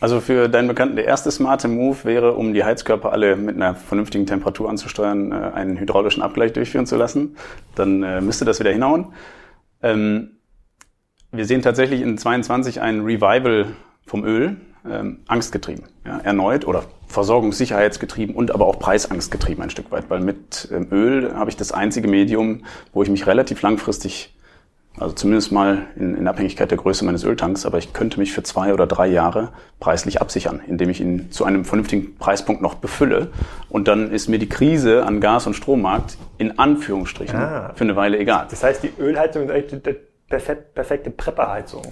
Also für deinen Bekannten, der erste smarte Move wäre, um die Heizkörper alle mit einer vernünftigen Temperatur anzusteuern, äh, einen hydraulischen Abgleich durchführen zu lassen. Dann äh, müsste das wieder hinhauen. Ähm, wir sehen tatsächlich in 22 ein Revival vom Öl ähm, angstgetrieben, ja, erneut oder versorgungssicherheitsgetrieben und aber auch preisangstgetrieben ein Stück weit, weil mit ähm, Öl habe ich das einzige Medium, wo ich mich relativ langfristig Also zumindest mal in, in, Abhängigkeit der Größe meines Öltanks, aber ich könnte mich für zwei oder drei Jahre preislich absichern, indem ich ihn zu einem vernünftigen Preispunkt noch befülle. Und dann ist mir die Krise an Gas- und Strommarkt in Anführungsstrichen ah. für eine Weile egal. Das heißt, die Ölheizung ist eigentlich perfekt, perfekte Prepperheizung.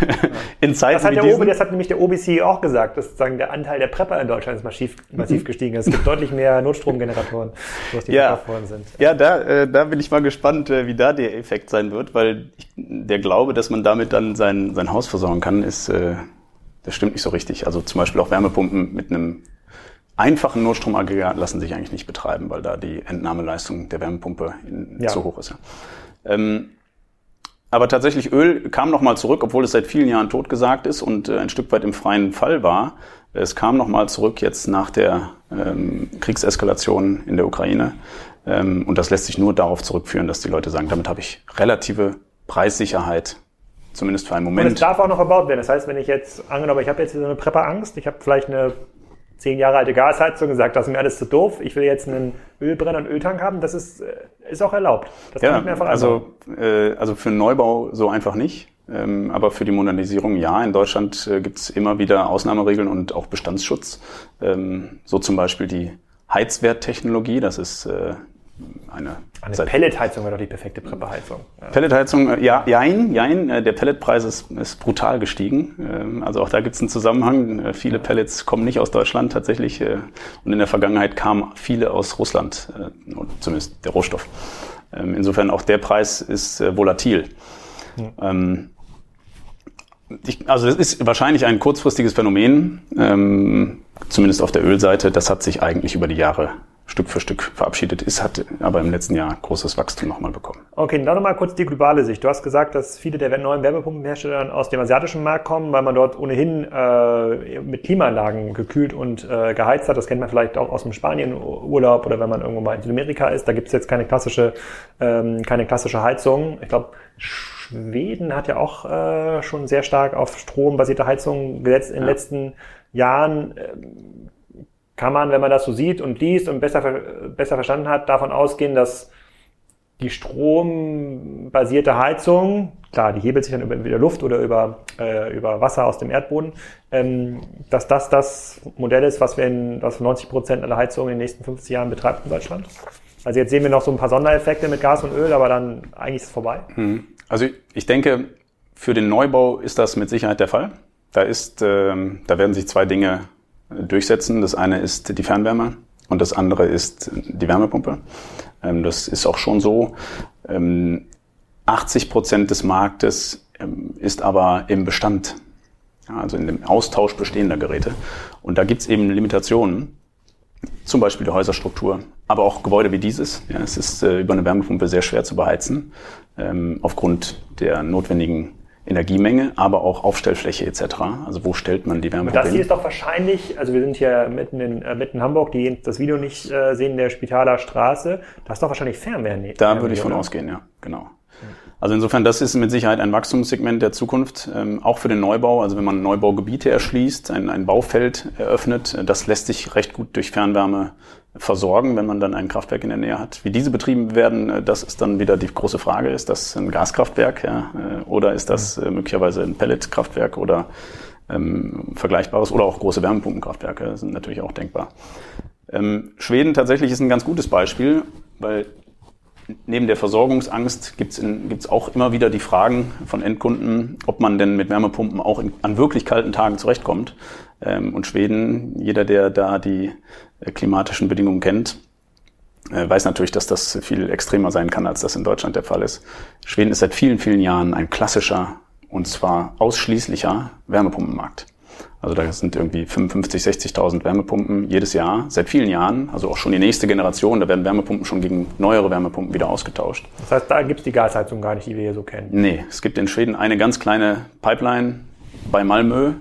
in Zeiten das hat, der diesen, das hat nämlich der OBC auch gesagt, dass sozusagen der Anteil der Prepper in Deutschland ist massiv, massiv gestiegen. Es gibt deutlich mehr Notstromgeneratoren, was die ja. worden sind. Ja, da, äh, da bin ich mal gespannt, äh, wie da der Effekt sein wird, weil ich, der Glaube, dass man damit dann sein, sein Haus versorgen kann, ist, äh, das stimmt nicht so richtig. Also zum Beispiel auch Wärmepumpen mit einem einfachen Notstromaggregat lassen sich eigentlich nicht betreiben, weil da die Entnahmeleistung der Wärmepumpe in, ja. zu hoch ist. Ähm, aber tatsächlich Öl kam nochmal zurück, obwohl es seit vielen Jahren totgesagt ist und äh, ein Stück weit im freien Fall war. Es kam nochmal zurück jetzt nach der ähm, Kriegseskalation in der Ukraine. Ähm, und das lässt sich nur darauf zurückführen, dass die Leute sagen, damit habe ich relative Preissicherheit, zumindest für einen Moment. Und es darf auch noch verbaut werden. Das heißt, wenn ich jetzt, angenommen, ich habe jetzt so eine Prepperangst, ich habe vielleicht eine zehn Jahre alte Gasheizung und sagt, das ist mir alles zu doof, ich will jetzt einen Ölbrenner und Öltank haben, das ist, äh, ist auch erlaubt. Das ja, also, äh, also für einen Neubau so einfach nicht. Ähm, aber für die Modernisierung ja. In Deutschland äh, gibt es immer wieder Ausnahmeregeln und auch Bestandsschutz. Ähm, so zum Beispiel die Heizwerttechnologie, das ist äh, eine, eine Pelletheizung wäre doch die perfekte Prepperheizung. Ja. Pelletheizung, äh, ja, jein, jein. Äh, der Pelletpreis ist, ist brutal gestiegen. Ähm, also auch da gibt es einen Zusammenhang. Äh, viele Pellets kommen nicht aus Deutschland tatsächlich. Und in der Vergangenheit kamen viele aus Russland, zumindest der Rohstoff. Ähm, insofern auch der Preis ist volatil. Ja. Ähm, ich, also es ist wahrscheinlich ein kurzfristiges Phänomen, zumindest auf der Ölseite. Das hat sich eigentlich über die Jahre Stück für Stück verabschiedet ist, hat aber im letzten Jahr großes Wachstum nochmal bekommen. Okay, dann nochmal kurz die globale Sicht. Du hast gesagt, dass viele der neuen Wärmepumpenhersteller aus dem asiatischen Markt kommen, weil man dort ohnehin äh, mit Klimaanlagen gekühlt und äh, geheizt hat. Das kennt man vielleicht auch aus dem Spanien-Urlaub oder wenn man irgendwo mal in Südamerika ist. Da gibt es jetzt keine klassische, ähm, keine klassische Heizung. Ich glaube, Schweden hat ja auch äh, schon sehr stark auf strombasierte Heizungen gesetzt in den letzten Jahren. Ähm, kann man, wenn man das so sieht und liest und besser, besser verstanden hat, davon ausgehen, dass die strombasierte Heizung, klar, die hebelt sich dann über, über Luft oder über, äh, über Wasser aus dem Erdboden, ähm, dass das das Modell ist, was wir in, was 90 Prozent aller Heizungen in den nächsten 50 Jahren betreibt in Deutschland. Also jetzt sehen wir noch so ein paar Sondereffekte mit Gas und Öl, aber dann eigentlich ist es vorbei. Hm. Also ich denke, für den Neubau ist das mit Sicherheit der Fall. Da ist, ähm, da werden sich zwei Dinge durchsetzen. Das eine ist die Fernwärme und das andere ist die Wärmepumpe. Ähm, das ist auch schon so. 80 ähm, Prozent des Marktes ähm, ist aber im Bestand, also in dem Austausch bestehender Geräte. Und da gibt es eben Limitationen, zum Beispiel die Häuserstruktur, aber auch Gebäude wie dieses. Ja, es ist äh, über eine Wärmepumpe sehr schwer zu beheizen, aufgrund der notwendigen Energiemenge, aber auch Aufstellfläche etc. Also wo stellt man die Wärme? Das hier ist doch wahrscheinlich, also wir sind hier mitten in, äh, mitten in Hamburg, die das Video nicht äh, sehen, der Spitaler Straße. Da ist doch wahrscheinlich Fernwärme. Da würde ich von oder? ausgehen, ja, genau. Also insofern, das ist mit Sicherheit ein Wachstumssegment der Zukunft, ähm, auch für den Neubau. Also wenn man Neubaugebiete erschließt, ein, ein Baufeld eröffnet, äh, das lässt sich recht gut durch Fernwärme versorgen, wenn man dann ein Kraftwerk in der Nähe hat. Wie diese betrieben werden, äh, das ist dann wieder die große Frage. Ist das ein Gaskraftwerk ja, äh, oder ist das äh, möglicherweise ein Pelletkraftwerk oder ähm, vergleichbares oder auch große Wärmepumpenkraftwerke sind natürlich auch denkbar. Ähm, Schweden tatsächlich ist ein ganz gutes Beispiel, weil neben der Versorgungsangst gibt es auch immer wieder die Fragen von Endkunden, ob man denn mit Wärmepumpen auch in, an wirklich kalten Tagen zurechtkommt. Ähm, und Schweden, jeder, der da die äh, klimatischen Bedingungen kennt, äh, weiß natürlich, dass das viel extremer sein kann, als das in Deutschland der Fall ist. Schweden ist seit vielen, vielen Jahren ein klassischer und zwar ausschließlicher Wärmepumpenmarkt. Also da sind irgendwie 55, 60.000 Wärmepumpen jedes Jahr, seit vielen Jahren. Also auch schon die nächste Generation, da werden Wärmepumpen schon gegen neuere Wärmepumpen wieder ausgetauscht. Das heißt, da gibt es die Gasheizung gar nicht, die wir hier so kennen? Nee, es gibt in Schweden eine ganz kleine Pipeline bei Malmö,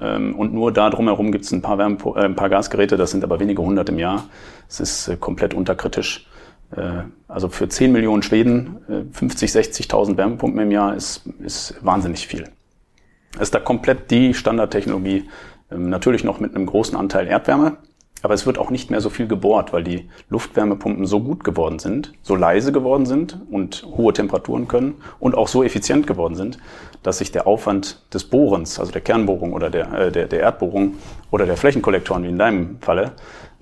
und nur da drumherum gibt es ein paar, Wärme, äh, ein paar Gasgeräte, das sind aber wenige hundert im Jahr. Es ist äh, komplett unterkritisch. Äh, also für 10 Millionen Schweden, 50, 60.000 Wärmepumpen im Jahr ist, ist wahnsinnig viel. Es ist da komplett die Standardtechnologie, ähm, natürlich noch mit einem großen Anteil Erdwärme, Aber es wird auch nicht mehr so viel gebohrt, weil die Luftwärmepumpen so gut geworden sind, so leise geworden sind und hohe Temperaturen können und auch so effizient geworden sind, dass sich der Aufwand des Bohrens, also der Kernbohrung oder der, äh, der, der Erdbohrung oder der Flächenkollektoren wie in deinem Falle,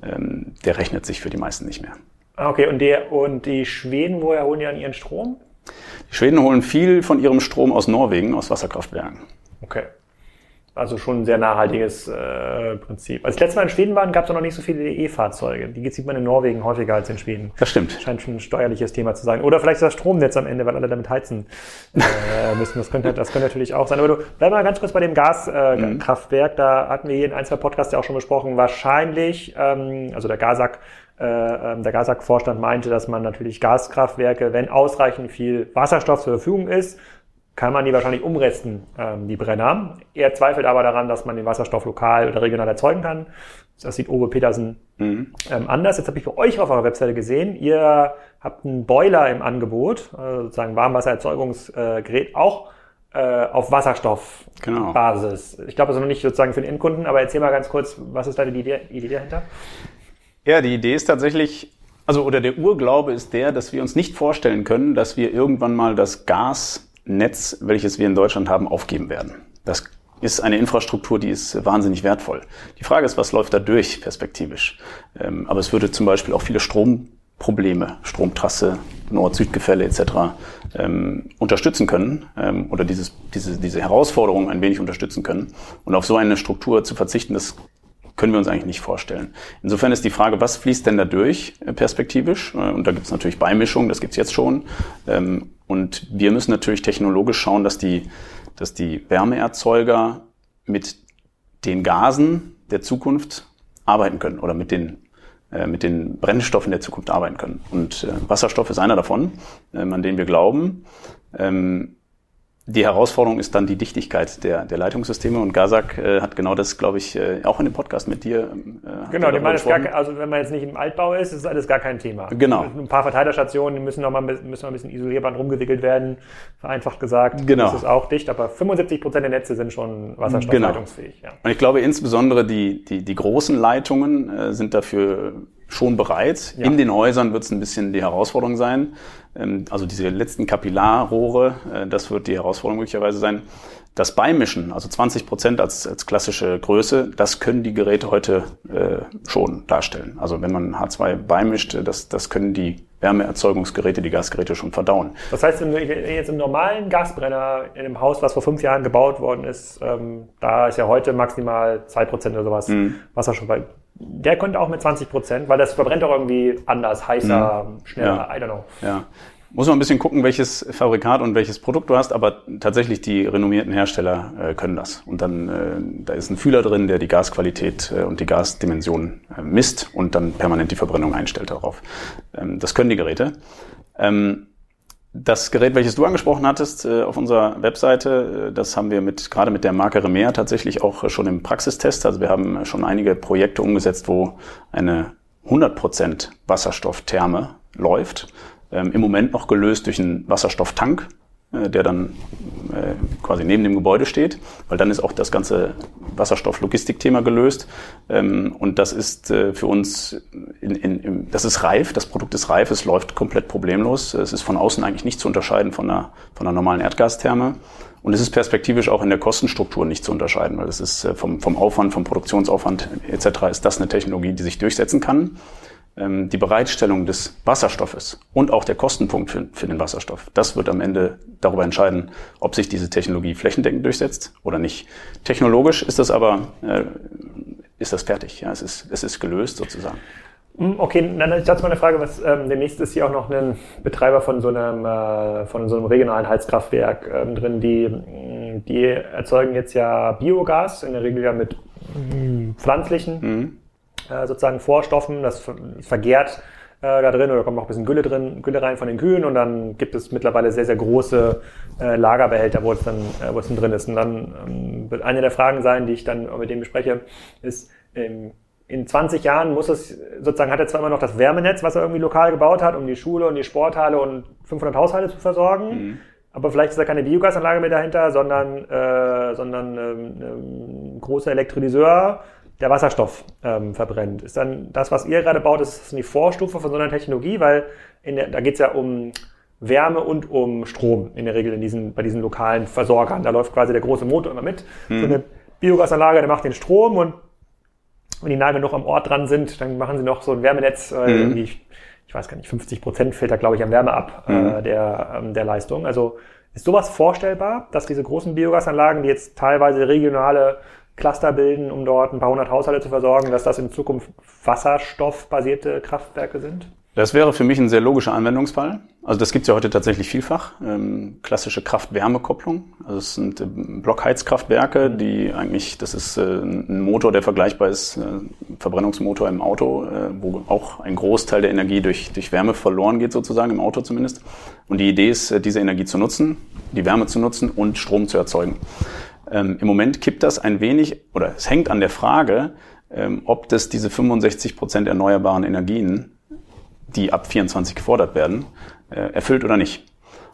ähm, der rechnet sich für die meisten nicht mehr. Okay, und, der, und die Schweden, woher holen die dann ihren Strom? Die Schweden holen viel von ihrem Strom aus Norwegen, aus Wasserkraftwerken. Okay. Also schon ein sehr nachhaltiges äh, Prinzip. Als ich letztes Mal in Schweden war, gab es noch nicht so viele E-Fahrzeuge. Die sieht man in Norwegen häufiger als in Schweden. Das stimmt. Scheint schon ein steuerliches Thema zu sein. Oder vielleicht das Stromnetz am Ende, weil alle damit heizen äh, müssen. Das könnte, das könnte natürlich auch sein. Aber du, bleib mal ganz kurz bei dem Gaskraftwerk. Äh, mhm. Da hatten wir hier in ein, zwei Podcasts ja auch schon besprochen. Wahrscheinlich, ähm, also der Gasak, äh, ähm, der Gasak-Vorstand meinte, dass man natürlich Gaskraftwerke, wenn ausreichend viel Wasserstoff zur Verfügung ist, kann man die wahrscheinlich umresten, ähm, die Brenner. Er zweifelt aber daran, dass man den Wasserstoff lokal oder regional erzeugen kann. Das sieht Owe Petersen mhm. ähm, anders. Jetzt habe ich bei euch auf eurer Webseite gesehen, ihr habt einen Boiler im Angebot, äh, sozusagen Warmwassererzeugungsgerät, auch äh, auf Wasserstoffbasis. Genau. Ich glaube, das ist noch nicht sozusagen für den Endkunden, aber erzähl mal ganz kurz, was ist da die Idee, Idee dahinter? Ja, die Idee ist tatsächlich, also oder der Urglaube ist der, dass wir uns nicht vorstellen können, dass wir irgendwann mal das Gas Netz, welches wir in Deutschland haben, aufgeben werden. Das ist eine Infrastruktur, die ist wahnsinnig wertvoll. Die Frage ist, was läuft da durch perspektivisch? Ähm, aber es würde zum Beispiel auch viele Stromprobleme, Stromtrasse, Nord-Süd-Gefälle etc. Ähm, unterstützen können ähm, oder dieses, diese, diese Herausforderung ein wenig unterstützen können. Und auf so eine Struktur zu verzichten, das können wir uns eigentlich nicht vorstellen. Insofern ist die Frage, was fließt denn da durch äh, perspektivisch? Äh, und da gibt es natürlich Beimischungen, das gibt es jetzt schon. Ähm, und wir müssen natürlich technologisch schauen, dass die, dass die Wärmeerzeuger mit den Gasen der Zukunft arbeiten können oder mit den äh, mit den Brennstoffen der Zukunft arbeiten können. Und Wasserstoff ist einer davon, ähm, an den wir glauben. Ähm, die Herausforderung ist dann die Dichtigkeit der, der Leitungssysteme und Gazak äh, hat genau das, glaube ich, äh, auch in dem Podcast mit dir. Äh, genau, die ist gar, also wenn man jetzt nicht im Altbau ist, ist alles gar kein Thema. Genau. Ein paar Verteilerstationen, die müssen noch mal, müssen noch ein bisschen isolierband rumgewickelt werden, vereinfacht gesagt. Genau. Das ist auch dicht, aber 75 Prozent der Netze sind schon wasserstoffleitungsfähig. Genau. Ja. Und ich glaube insbesondere die, die, die großen Leitungen äh, sind dafür schon bereit. Ja. In den Häusern wird es ein bisschen die Herausforderung sein. Ähm, also diese letzten Kapillarrohre, äh, das wird die Herausforderung möglicherweise sein. Das Beimischen, also 20 Prozent als, als klassische Größe, das können die Geräte heute äh, schon darstellen. Also wenn man H2 beimischt, das, das können die Wärmeerzeugungsgeräte, die Gasgeräte schon verdauen. Das heißt, jetzt im normalen Gasbrenner in einem Haus, was vor fünf Jahren gebaut worden ist, ähm, da ist ja heute maximal zwei Prozent oder sowas mhm. Wasserstoff bei der könnte auch mit 20 Prozent, weil das verbrennt auch irgendwie anders, heißer, mhm. schneller, ja. I don't know. Ja. Muss man ein bisschen gucken, welches Fabrikat und welches Produkt du hast, aber tatsächlich die renommierten Hersteller äh, können das. Und dann, äh, da ist ein Fühler drin, der die Gasqualität äh, und die Gasdimension äh, misst und dann permanent die Verbrennung einstellt darauf. Ähm, das können die Geräte. Ähm, das Gerät, welches du angesprochen hattest äh, auf unserer Webseite, äh, das haben wir mit gerade mit der Marke Remea tatsächlich auch schon im Praxistest. Also wir haben schon einige Projekte umgesetzt, wo eine 100% Wasserstofftherme läuft. Ähm, Im Moment noch gelöst durch einen Wasserstofftank. Äh, der dann äh, quasi neben dem Gebäude steht, weil dann ist auch das ganze Wasserstoff-Logistik-Thema gelöst. Ähm, und das ist äh, für uns, in, in, das ist reif, das Produkt ist reif, es läuft komplett problemlos. Es ist von außen eigentlich nicht zu unterscheiden von einer, von einer normalen Erdgastherme. Und es ist perspektivisch auch in der Kostenstruktur nicht zu unterscheiden, weil es ist vom, vom Aufwand, vom Produktionsaufwand etc. ist das eine Technologie, die sich durchsetzen kann die Bereitstellung des Wasserstoffes und auch der Kostenpunkt für, für, den Wasserstoff, das wird am Ende darüber entscheiden, ob sich diese Technologie flächendeckend durchsetzt oder nicht. Technologisch ist das aber, äh, ist das fertig, ja, es ist, es ist gelöst sozusagen. Hm, okay, dann ist jetzt mal eine Frage, was ähm, demnächst ist hier auch noch ein Betreiber von so einem äh, von so einem regionalen Heizkraftwerk ähm, drin, die die erzeugen jetzt ja Biogas in der Regel ja mit mhm. pflanzlichen mhm äh, sozusagen Vorstoffen, das vergärt äh, da drin oder kommt noch ein bisschen Gülle drin, Gülle rein von den Kühen und dann gibt es mittlerweile sehr, sehr große äh, Lagerbehälter, wo es dann, äh, wo es dann drin ist. Und dann ähm, wird eine der Fragen sein, die ich dann mit dem bespreche, ist, ähm, in 20 Jahren muss es sozusagen, hat er zwar immer noch das Wärmenetz, was er irgendwie lokal gebaut hat, um die Schule und die Sporthalle und 500 Haushalte zu versorgen. Mhm. Aber vielleicht ist da keine Biogasanlage mehr dahinter, sondern, äh, sondern ähm, ähm, große Elektrolyseur, der Wasserstoff ähm, verbrennt. Ist dann das, was ihr gerade baut, ist das die Vorstufe von so einer Technologie, weil der, da geht es ja um Wärme und um Strom in der Regel in diesen, bei diesen lokalen Versorgern. Da läuft quasi der große Motor immer mit. Mhm. So eine Biogasanlage, der macht den Strom und wenn die nah genug am Ort dran sind, dann machen sie noch so ein Wärmenetz, äh, mhm. ich, ich weiß gar nicht, 50 Prozent fällt da, glaube ich, an Wärme ab mhm. äh, der, ähm, der Leistung. Also ist sowas vorstellbar, dass diese großen Biogasanlagen, die jetzt teilweise regionale Cluster bilden, um dort ein paar hundert Haushalte zu versorgen, dass das in Zukunft wasserstoffbasierte Kraftwerke sind? Das wäre für mich ein sehr logischer Anwendungsfall. Also das gibt es ja heute tatsächlich vielfach. Ähm, klassische Kraft-Wärme-Kopplung. Also es sind äh, Blockheizkraftwerke, die eigentlich, das ist äh, ein Motor, der vergleichbar ist, äh, Verbrennungsmotor im Auto, äh, wo auch ein Großteil der Energie durch, durch Wärme verloren geht, sozusagen, im Auto zumindest. Und die Idee ist, äh, diese Energie zu nutzen, die Wärme zu nutzen und Strom zu erzeugen. Ähm, Im Moment kippt das ein wenig, oder es hängt an der Frage, ähm, ob das diese 65 Prozent erneuerbaren Energien die ab 24 gefordert werden, äh, erfüllt oder nicht.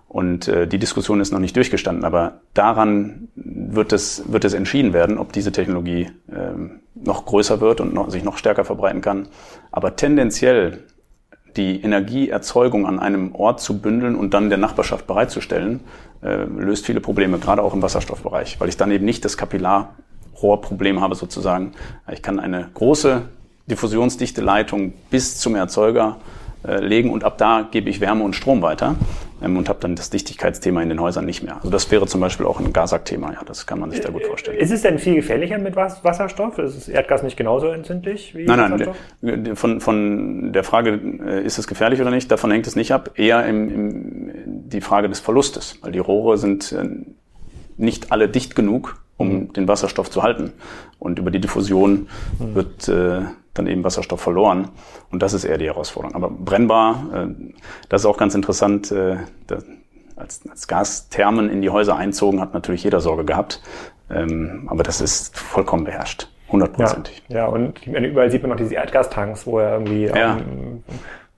Und äh, die Diskussion ist noch nicht durchgestanden, aber daran wird es, wird es entschieden werden, ob diese Technologie ähm, noch größer wird und noch, sich noch stärker verbreiten kann. Aber tendenziell die Energieerzeugung an einem Ort zu bündeln und dann der Nachbarschaft bereitzustellen, äh, löst viele Probleme, gerade auch im Wasserstoffbereich, weil ich dann eben nicht das Kapillarrohrproblem habe sozusagen. Ich kann eine große diffusionsdichte Leitung bis zum Erzeuger legen und ab da gebe ich Wärme und Strom weiter ähm, und habe dann das Dichtigkeitsthema in den Häusern nicht mehr. Also das wäre zum Beispiel auch ein Gasak-Thema, ja, das kann man sich da gut vorstellen. Ist es denn viel gefährlicher mit Wasserstoff? Ist Erdgas nicht genauso entzündlich wie nein, Wasserstoff? Nein, von, von der Frage, äh, ist es gefährlich oder nicht, davon hängt es nicht ab, eher im, im, die Frage des Verlustes, weil die Rohre sind äh, nicht alle dicht genug, um mhm. den Wasserstoff zu halten. Und über die Diffusion mhm. wird äh, dann eben Wasserstoff verloren. Und das ist eher die Herausforderung. Aber brennbar, äh, das ist auch ganz interessant. Äh, als, als Gasthermen in die Häuser einzogen, hat natürlich jeder Sorge gehabt. Ähm, aber das ist vollkommen beherrscht. Hundertprozentig. Ja, ja, und überall sieht man noch diese Erdgastanks, wo ja irgendwie ja. ein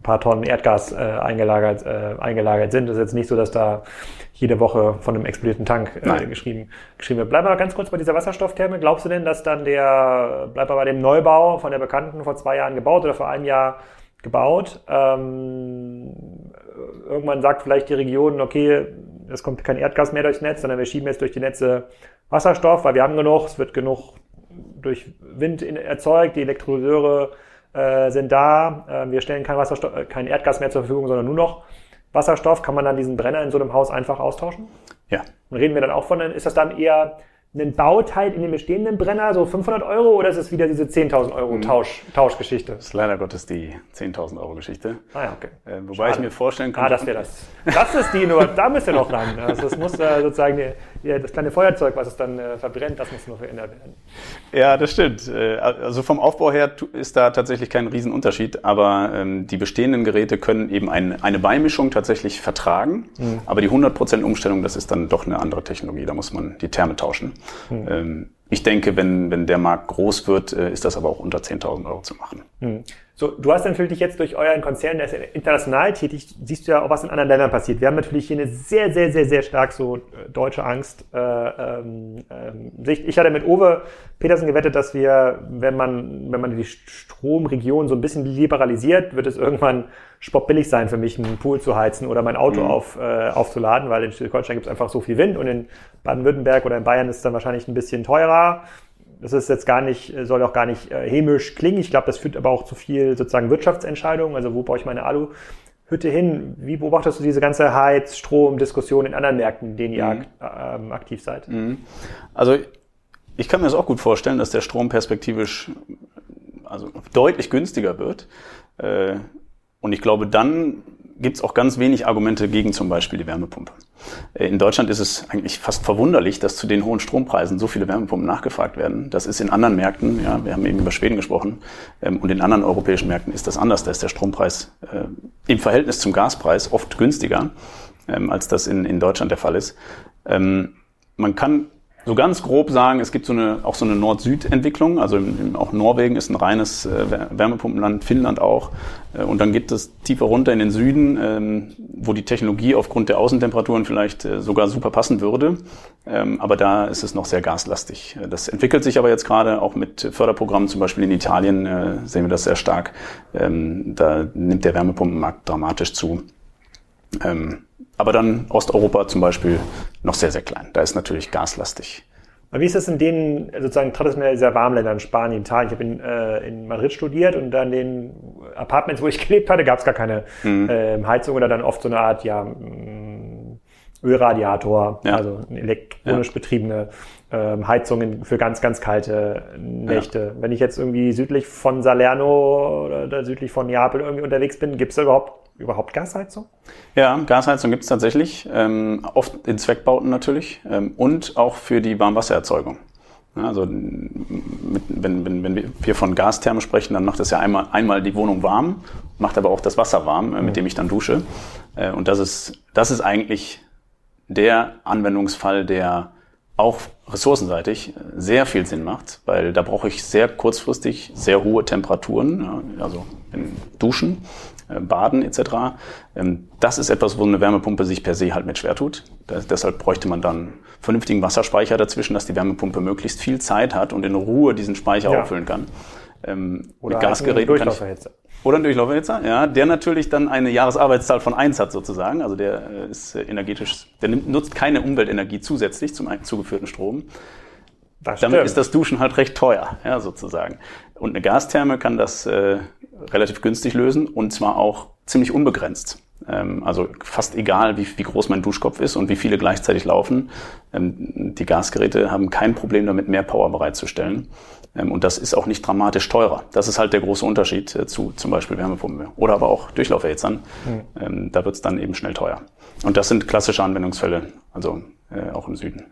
paar Tonnen Erdgas äh, eingelagert, äh, eingelagert sind. Das ist jetzt nicht so, dass da jede Woche von einem explodierten Tank äh, geschrieben, geschrieben wird. Bleiben wir ganz kurz bei dieser Wasserstofftherme. Glaubst du denn, dass dann der, bleibt bei dem Neubau von der Bekannten vor zwei Jahren gebaut oder vor einem Jahr gebaut, ähm, irgendwann sagt vielleicht die Region, okay, es kommt kein Erdgas mehr durchs Netz, sondern wir schieben jetzt durch die Netze Wasserstoff, weil wir haben genug, es wird genug durch Wind erzeugt, die Elektrolyseure äh, sind da, äh, wir stellen kein Wasserstoff, äh, kein Erdgas mehr zur Verfügung, sondern nur noch Wasserstoff, kann man dann diesen Brenner in so einem Haus einfach austauschen? Ja. Und reden wir dann auch von, ist das dann eher ein Bauteil in dem bestehenden Brenner, so 500 Euro, oder ist es wieder diese 10.000 Euro mhm. Tausch, Tauschgeschichte? Das ist leider Gottes die 10.000 Euro Geschichte. Ah ja, okay. Äh, wobei Schade. ich mir vorstellen könnte... Ah, das wäre das. Das ist die nur, da müsst ihr noch ran. Also das muss äh, sozusagen die, ja, das kleine Feuerzeug, was es dann äh, verbrennt, das muss nur verändert werden. Ja, das stimmt. Äh, also vom Aufbau her ist da tatsächlich kein Riesenunterschied, aber ähm, die bestehenden Geräte können eben ein, eine Beimischung tatsächlich vertragen, mhm. aber die 100% Umstellung, das ist dann doch eine andere Technologie, da muss man die Therme tauschen. Mhm. Ähm, ich denke, wenn, wenn der Markt groß wird, äh, ist das aber auch unter 10.000 Euro zu machen. Mhm. So, du hast natürlich jetzt durch euren Konzern, der ist international tätig, siehst du ja auch, was in anderen Ländern passiert. Wir haben natürlich hier eine sehr, sehr, sehr, sehr stark so äh, deutsche Angst. Äh, ähm, ähm, ich hatte mit Owe Petersen gewettet, dass wir, wenn man, wenn man die Stromregion so ein bisschen liberalisiert, wird es irgendwann spottbillig sein für mich, einen Pool zu heizen oder mein Auto mhm. auf, äh, aufzuladen, weil in Schleswig-Holstein gibt es einfach so viel Wind und in Baden-Württemberg oder in Bayern ist es dann wahrscheinlich ein bisschen teurer das ist jetzt gar nicht, soll auch gar nicht äh, hämisch klingen. Ich glaube, das führt aber auch zu viel sozusagen Wirtschaftsentscheidungen. Also wo baue ich meine Aluhütte hin? Wie beobachtest du diese ganze Heiz-, Strom-Diskussion in anderen Märkten, in denen ihr mhm. ähm, aktiv seid? Mhm. Also ich kann mir das auch gut vorstellen, dass der Strom perspektivisch also deutlich günstiger wird. Äh, und ich glaube, dann gibt es auch ganz wenig Argumente gegen zum Beispiel die Wärmepumpe. Äh, in Deutschland ist es eigentlich fast verwunderlich, dass zu den hohen Strompreisen so viele Wärmepumpen nachgefragt werden. Das ist in anderen Märkten, ja, wir haben eben über Schweden gesprochen, ähm, und in anderen europäischen Märkten ist das anders. Da ist der Strompreis äh, im Verhältnis zum Gaspreis oft günstiger, ähm, als das in, in Deutschland der Fall ist. Ähm, man kann so ganz grob sagen, es gibt so eine, auch so eine Nord-Süd-Entwicklung. Also im, auch Norwegen ist ein reines äh, Wärmepumpenland, Finnland auch. Äh, und dann geht es tiefer runter in den Süden, ähm, wo die Technologie aufgrund der Außentemperaturen vielleicht äh, sogar super passen würde. Ähm, aber da ist es noch sehr gaslastig. Äh, das entwickelt sich aber jetzt gerade auch mit Förderprogrammen, zum Beispiel in Italien äh, sehen wir das sehr stark. Ähm, da nimmt der Wärmepumpenmarkt dramatisch zu. Ähm, aber dann Osteuropa zum Beispiel noch sehr, sehr klein. Da ist natürlich gaslastig. Aber wie ist das in den sozusagen traditionell sehr warmen Ländern, Spanien, Italien? Ich habe in, äh, in Madrid studiert und dann den Apartments, wo ich gelebt hatte, gab es gar keine mhm. äh, Heizung oder dann oft so eine Art ja, mm, Ölradiator, ja. also elektronisch ja. betriebene ähm, Heizungen für ganz, ganz kalte Nächte. Ja. Wenn ich jetzt irgendwie südlich von Salerno oder südlich von Neapel irgendwie unterwegs bin, gibt es da überhaupt überhaupt Gasheizung? Ja, Gasheizung gibt es tatsächlich, ähm, oft in Zweckbauten natürlich ähm, und auch für die Warmwassererzeugung. Also mit, wenn, wenn, wenn wir von Gastherme sprechen, dann macht das ja einmal, einmal die Wohnung warm, macht aber auch das Wasser warm, äh, mit mhm. dem ich dann dusche. Äh, und das ist, das ist eigentlich der Anwendungsfall, der auch ressourcenseitig sehr viel Sinn macht, weil da brauche ich sehr kurzfristig sehr hohe Temperaturen, also Duschen äh, Baden etc. Ähm, das ist etwas, wo eine Wärmepumpe sich per se halt mit schwer tut. deshalb bräuchte man dann vernünftigen Wasserspeicher dazwischen, dass die Wärmepumpe möglichst viel Zeit hat und in Ruhe diesen Speicher ja. auffüllen kann. Ähm, oder mit Gasgeräten kann ich, oder ein Durchlauferhitzer, ja, der natürlich dann eine Jahresarbeitszahl von eins hat sozusagen. Also der äh, ist äh, energetisch, der nimmt, nutzt keine Umweltenergie zusätzlich zum zugeführten Strom. Das Damit stimmt. ist das Duschen halt recht teuer, ja, sozusagen. Und eine Gastherme kann das äh, relativ günstig lösen und zwar auch ziemlich unbegrenzt. Ähm, also fast egal, wie, wie groß mein Duschkopf ist und wie viele gleichzeitig laufen. Ähm, die Gasgeräte haben kein Problem damit, mehr Power bereitzustellen. Ähm, und das ist auch nicht dramatisch teurer. Das ist halt der große Unterschied äh, zu zum Beispiel Wärmepumpen oder aber auch Durchlauferhitzern. Mhm. Da wird es dann eben schnell teuer. Und das sind klassische Anwendungsfälle, also äh, auch im Süden.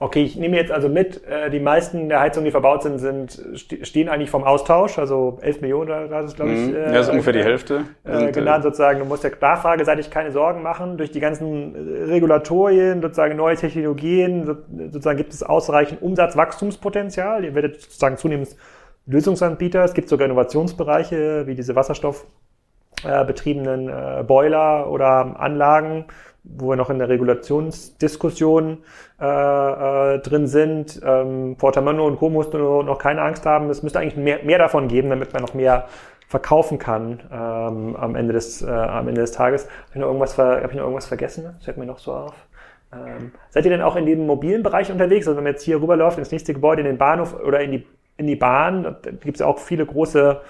Okay, ich nehme jetzt also mit, äh, die meisten der Heizungen, die verbaut sind, sind stehen eigentlich vom Austausch, also 11 Millionen, das ist glaube ich. Mhm. Äh, ja, ist ungefähr die Hälfte. Äh, genannt sozusagen, du musst der nachfrageseitig keine Sorgen machen. Durch die ganzen Regulatorien, sozusagen neue Technologien, sozusagen gibt es ausreichend Umsatzwachstumspotenzial. Ihr werdet sozusagen zunehmend Lösungsanbieter. Es gibt sogar Innovationsbereiche wie diese wasserstoffbetriebenen äh, Boiler oder Anlagen, wo wir noch in der Regulationsdiskussion äh, äh, drin sind. Ähm, Portamano und Co. musst du noch keine Angst haben. Es müsste eigentlich mehr, mehr davon geben, damit man noch mehr verkaufen kann ähm, am, Ende des, äh, am Ende des Tages. Habe ich noch irgendwas, hab ich noch irgendwas vergessen? Das fällt mir noch so auf. Ähm, seid ihr denn auch in dem mobilen Bereich unterwegs? Also wenn man jetzt hier rüberläuft ins nächste Gebäude, in den Bahnhof oder in die, in die Bahn, da gibt es ja auch viele große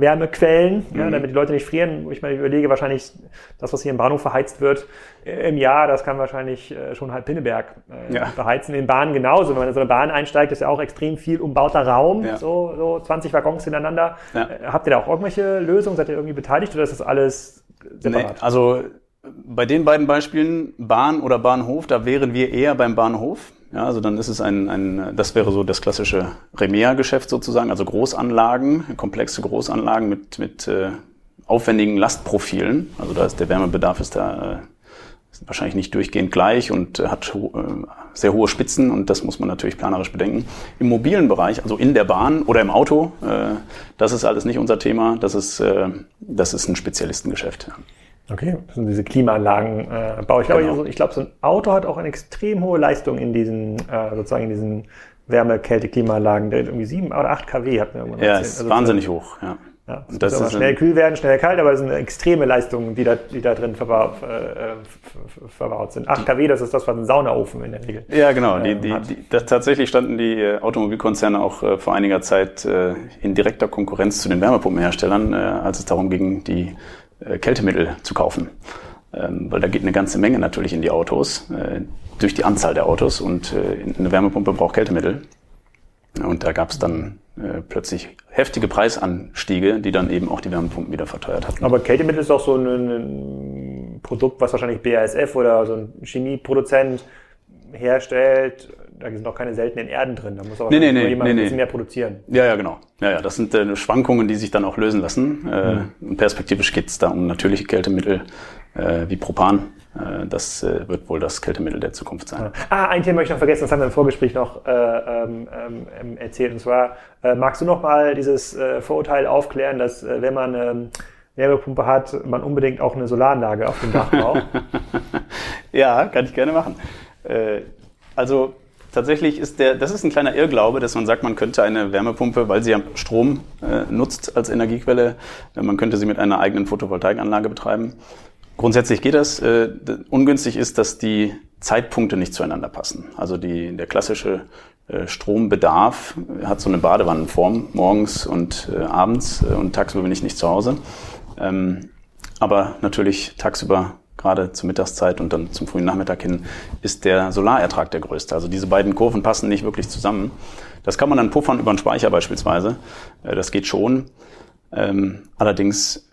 Wärmequellen, mhm. ja, damit die Leute nicht frieren. Wo ich mir überlege, wahrscheinlich das, was hier im Bahnhof verheizt wird, äh, im Jahr, das kann wahrscheinlich äh, schon halb Pinneberg äh, ja. beheizen. In Bahnen genauso. Wenn man in so eine Bahn einsteigt, ist ja auch extrem viel umbauter Raum, ja. so, so 20 Waggons hintereinander. Ja. Habt ihr da auch irgendwelche Lösungen? Seid ihr irgendwie beteiligt oder ist das alles separat? Nee, also bei den beiden Beispielen, Bahn oder Bahnhof, da wären wir eher beim Bahnhof. Ja, also dann ist es ein, ein das wäre so das klassische Remea-Geschäft sozusagen, also Großanlagen, komplexe Großanlagen mit, mit äh, aufwendigen Lastprofilen. Also da ist der Wärmebedarf ist da äh, ist wahrscheinlich nicht durchgehend gleich und äh, hat äh, sehr hohe Spitzen und das muss man natürlich planerisch bedenken. Im mobilen Bereich, also in der Bahn oder im Auto, äh, das ist alles nicht unser Thema. Das ist, äh, das ist ein Spezialistengeschäft. Ja. Okay, das sind diese Klimaanlagen äh, ich. Glaube, genau. ich, glaube, so ein Auto hat auch eine extrem hohe Leistung in diesen, äh, sozusagen in diesen Wärme-, Kälte-, Klimaanlagen. Der irgendwie sieben oder acht kW hat mir irgendwann Ja, ist also wahnsinnig so, hoch, ja. Ja, das, das ist schnell kühl werden, schnell kalt, aber das sind extreme Leistungen, die da, die da drin verbaut, äh, verbaut sind. 8 kW, das ist das, was ein Saunaofen in der Regel Ja, genau. Die, ähm, die, die, das, tatsächlich standen die äh, Automobilkonzerne auch äh, vor einiger Zeit äh, in direkter Konkurrenz zu den Wärmepumpenherstellern, äh, als es darum ging, die äh, Kältemittel zu kaufen. Ähm, weil da geht eine ganze Menge natürlich in die Autos, äh, durch die Anzahl der Autos und äh, eine Wärmepumpe braucht Kältemittel. Und da gab es dann plötzlich heftige Preisanstiege, die dann eben auch die Wärmepumpen wieder verteuert hatten. Aber Kältemittel ist auch so ein Produkt, was wahrscheinlich BASF oder so ein Chemieproduzent herstellt, da sind auch keine seltenen Erden drin. Da muss aber nee, nee, nee, jemand nee, ein bisschen mehr produzieren. Ja, ja, genau. Ja, ja, das sind äh, Schwankungen, die sich dann auch lösen lassen. Äh, mhm. Perspektivisch geht es da um natürliche Kältemittel äh, wie Propan. Äh, das äh, wird wohl das Kältemittel der Zukunft sein. Ah, ein Thema möchte ich noch vergessen, das haben wir im Vorgespräch noch äh, ähm, ähm, erzählt. Und zwar, magst du noch mal dieses Vorurteil aufklären, dass wenn man ähm, Wärmepumpe hat, man unbedingt auch eine Solaranlage auf dem Dach braucht? ja, kann ich gerne machen. also tatsächlich ist der, das ist ein kleiner Irrglaube, dass man sagt, man könnte eine Wärmepumpe, weil sie ja Strom äh, nutzt als Energiequelle, man könnte sie mit einer eigenen Photovoltaikanlage betreiben. Grundsätzlich geht das. Äh, ungünstig ist, dass die Zeitpunkte nicht zueinander passen. Also die, der klassische äh, Strombedarf hat so eine Badewannenform, morgens und äh, abends äh, und tagsüber bin ich nicht zu Hause. Ähm, aber natürlich tagsüber, gerade zur Mittagszeit und dann zum frühen Nachmittag hin, ist der Solarertrag der größte. Also diese beiden Kurven passen nicht wirklich zusammen. Das kann man dann puffern über einen Speicher beispielsweise. Äh, das geht schon. Ähm, allerdings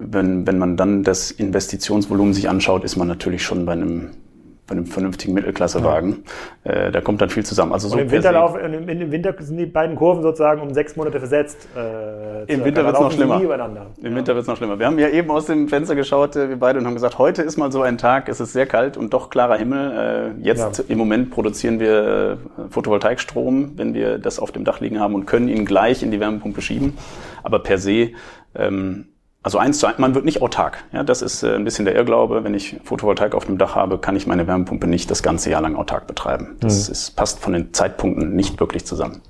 wenn, wenn man dann das Investitionsvolumen sich anschaut, ist man natürlich schon bei einem bei einem vernünftigen Mittelklassewagen. Ja. Äh, da kommt dann viel zusammen. Also so und im Winterlauf, im, im Winter sind die beiden Kurven sozusagen um sechs Monate versetzt. Äh, Im Winter wird es noch schlimmer. Im ja. Winter wird es noch schlimmer. Wir haben ja eben aus dem Fenster geschaut, äh, wir beide, und haben gesagt, heute ist mal so ein Tag, es ist sehr kalt und doch klarer Himmel. Äh, jetzt ja. im Moment produzieren wir äh, Photovoltaikstrom, wenn wir das auf dem Dach liegen haben und können ihn gleich in die Wärmepumpe schieben. Aber per se ähm, also eins zu eins, man wird nicht autark. Ja, das ist äh, ein bisschen der Irrglaube. Wenn ich Photovoltaik auf dem Dach habe, kann ich meine Wärmepumpe nicht das ganze Jahr lang autark betreiben. Das mhm. ist, passt von den Zeitpunkten nicht wirklich zusammen.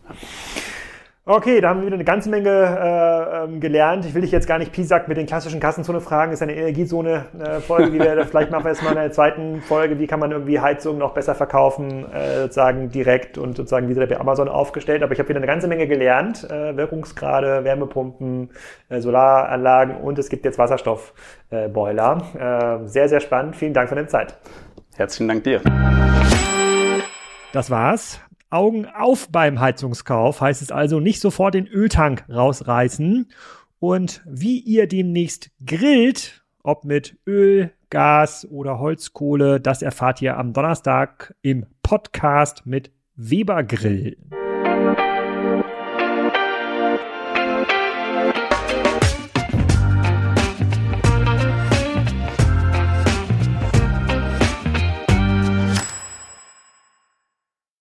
Okay, da haben wir wieder eine ganze Menge äh, ähm, gelernt. Ich will dich jetzt gar nicht Pisack mit den klassischen Kassenzone fragen. Das ist eine Energiezone-Folge, äh, die wir vielleicht machen wir jetzt mal in der zweiten Folge. Wie kann man irgendwie Heizung noch besser verkaufen, äh, sozusagen direkt und sozusagen wie bei Amazon aufgestellt. Aber ich habe wieder eine ganze Menge gelernt. Äh, Wirkungsgrade, Wärmepumpen, äh, Solaranlagen und es gibt jetzt Wasserstoffboiler. Äh, sehr, sehr spannend. Vielen Dank für deine Zeit. Herzlichen Dank dir. Das war's Augen auf beim Heizungskauf, heißt es also nicht sofort den Öltank rausreißen. Und wie ihr demnächst grillt, ob mit Öl, Gas oder Holzkohle, das erfahrt ihr am Donnerstag im Podcast mit Weber Grill.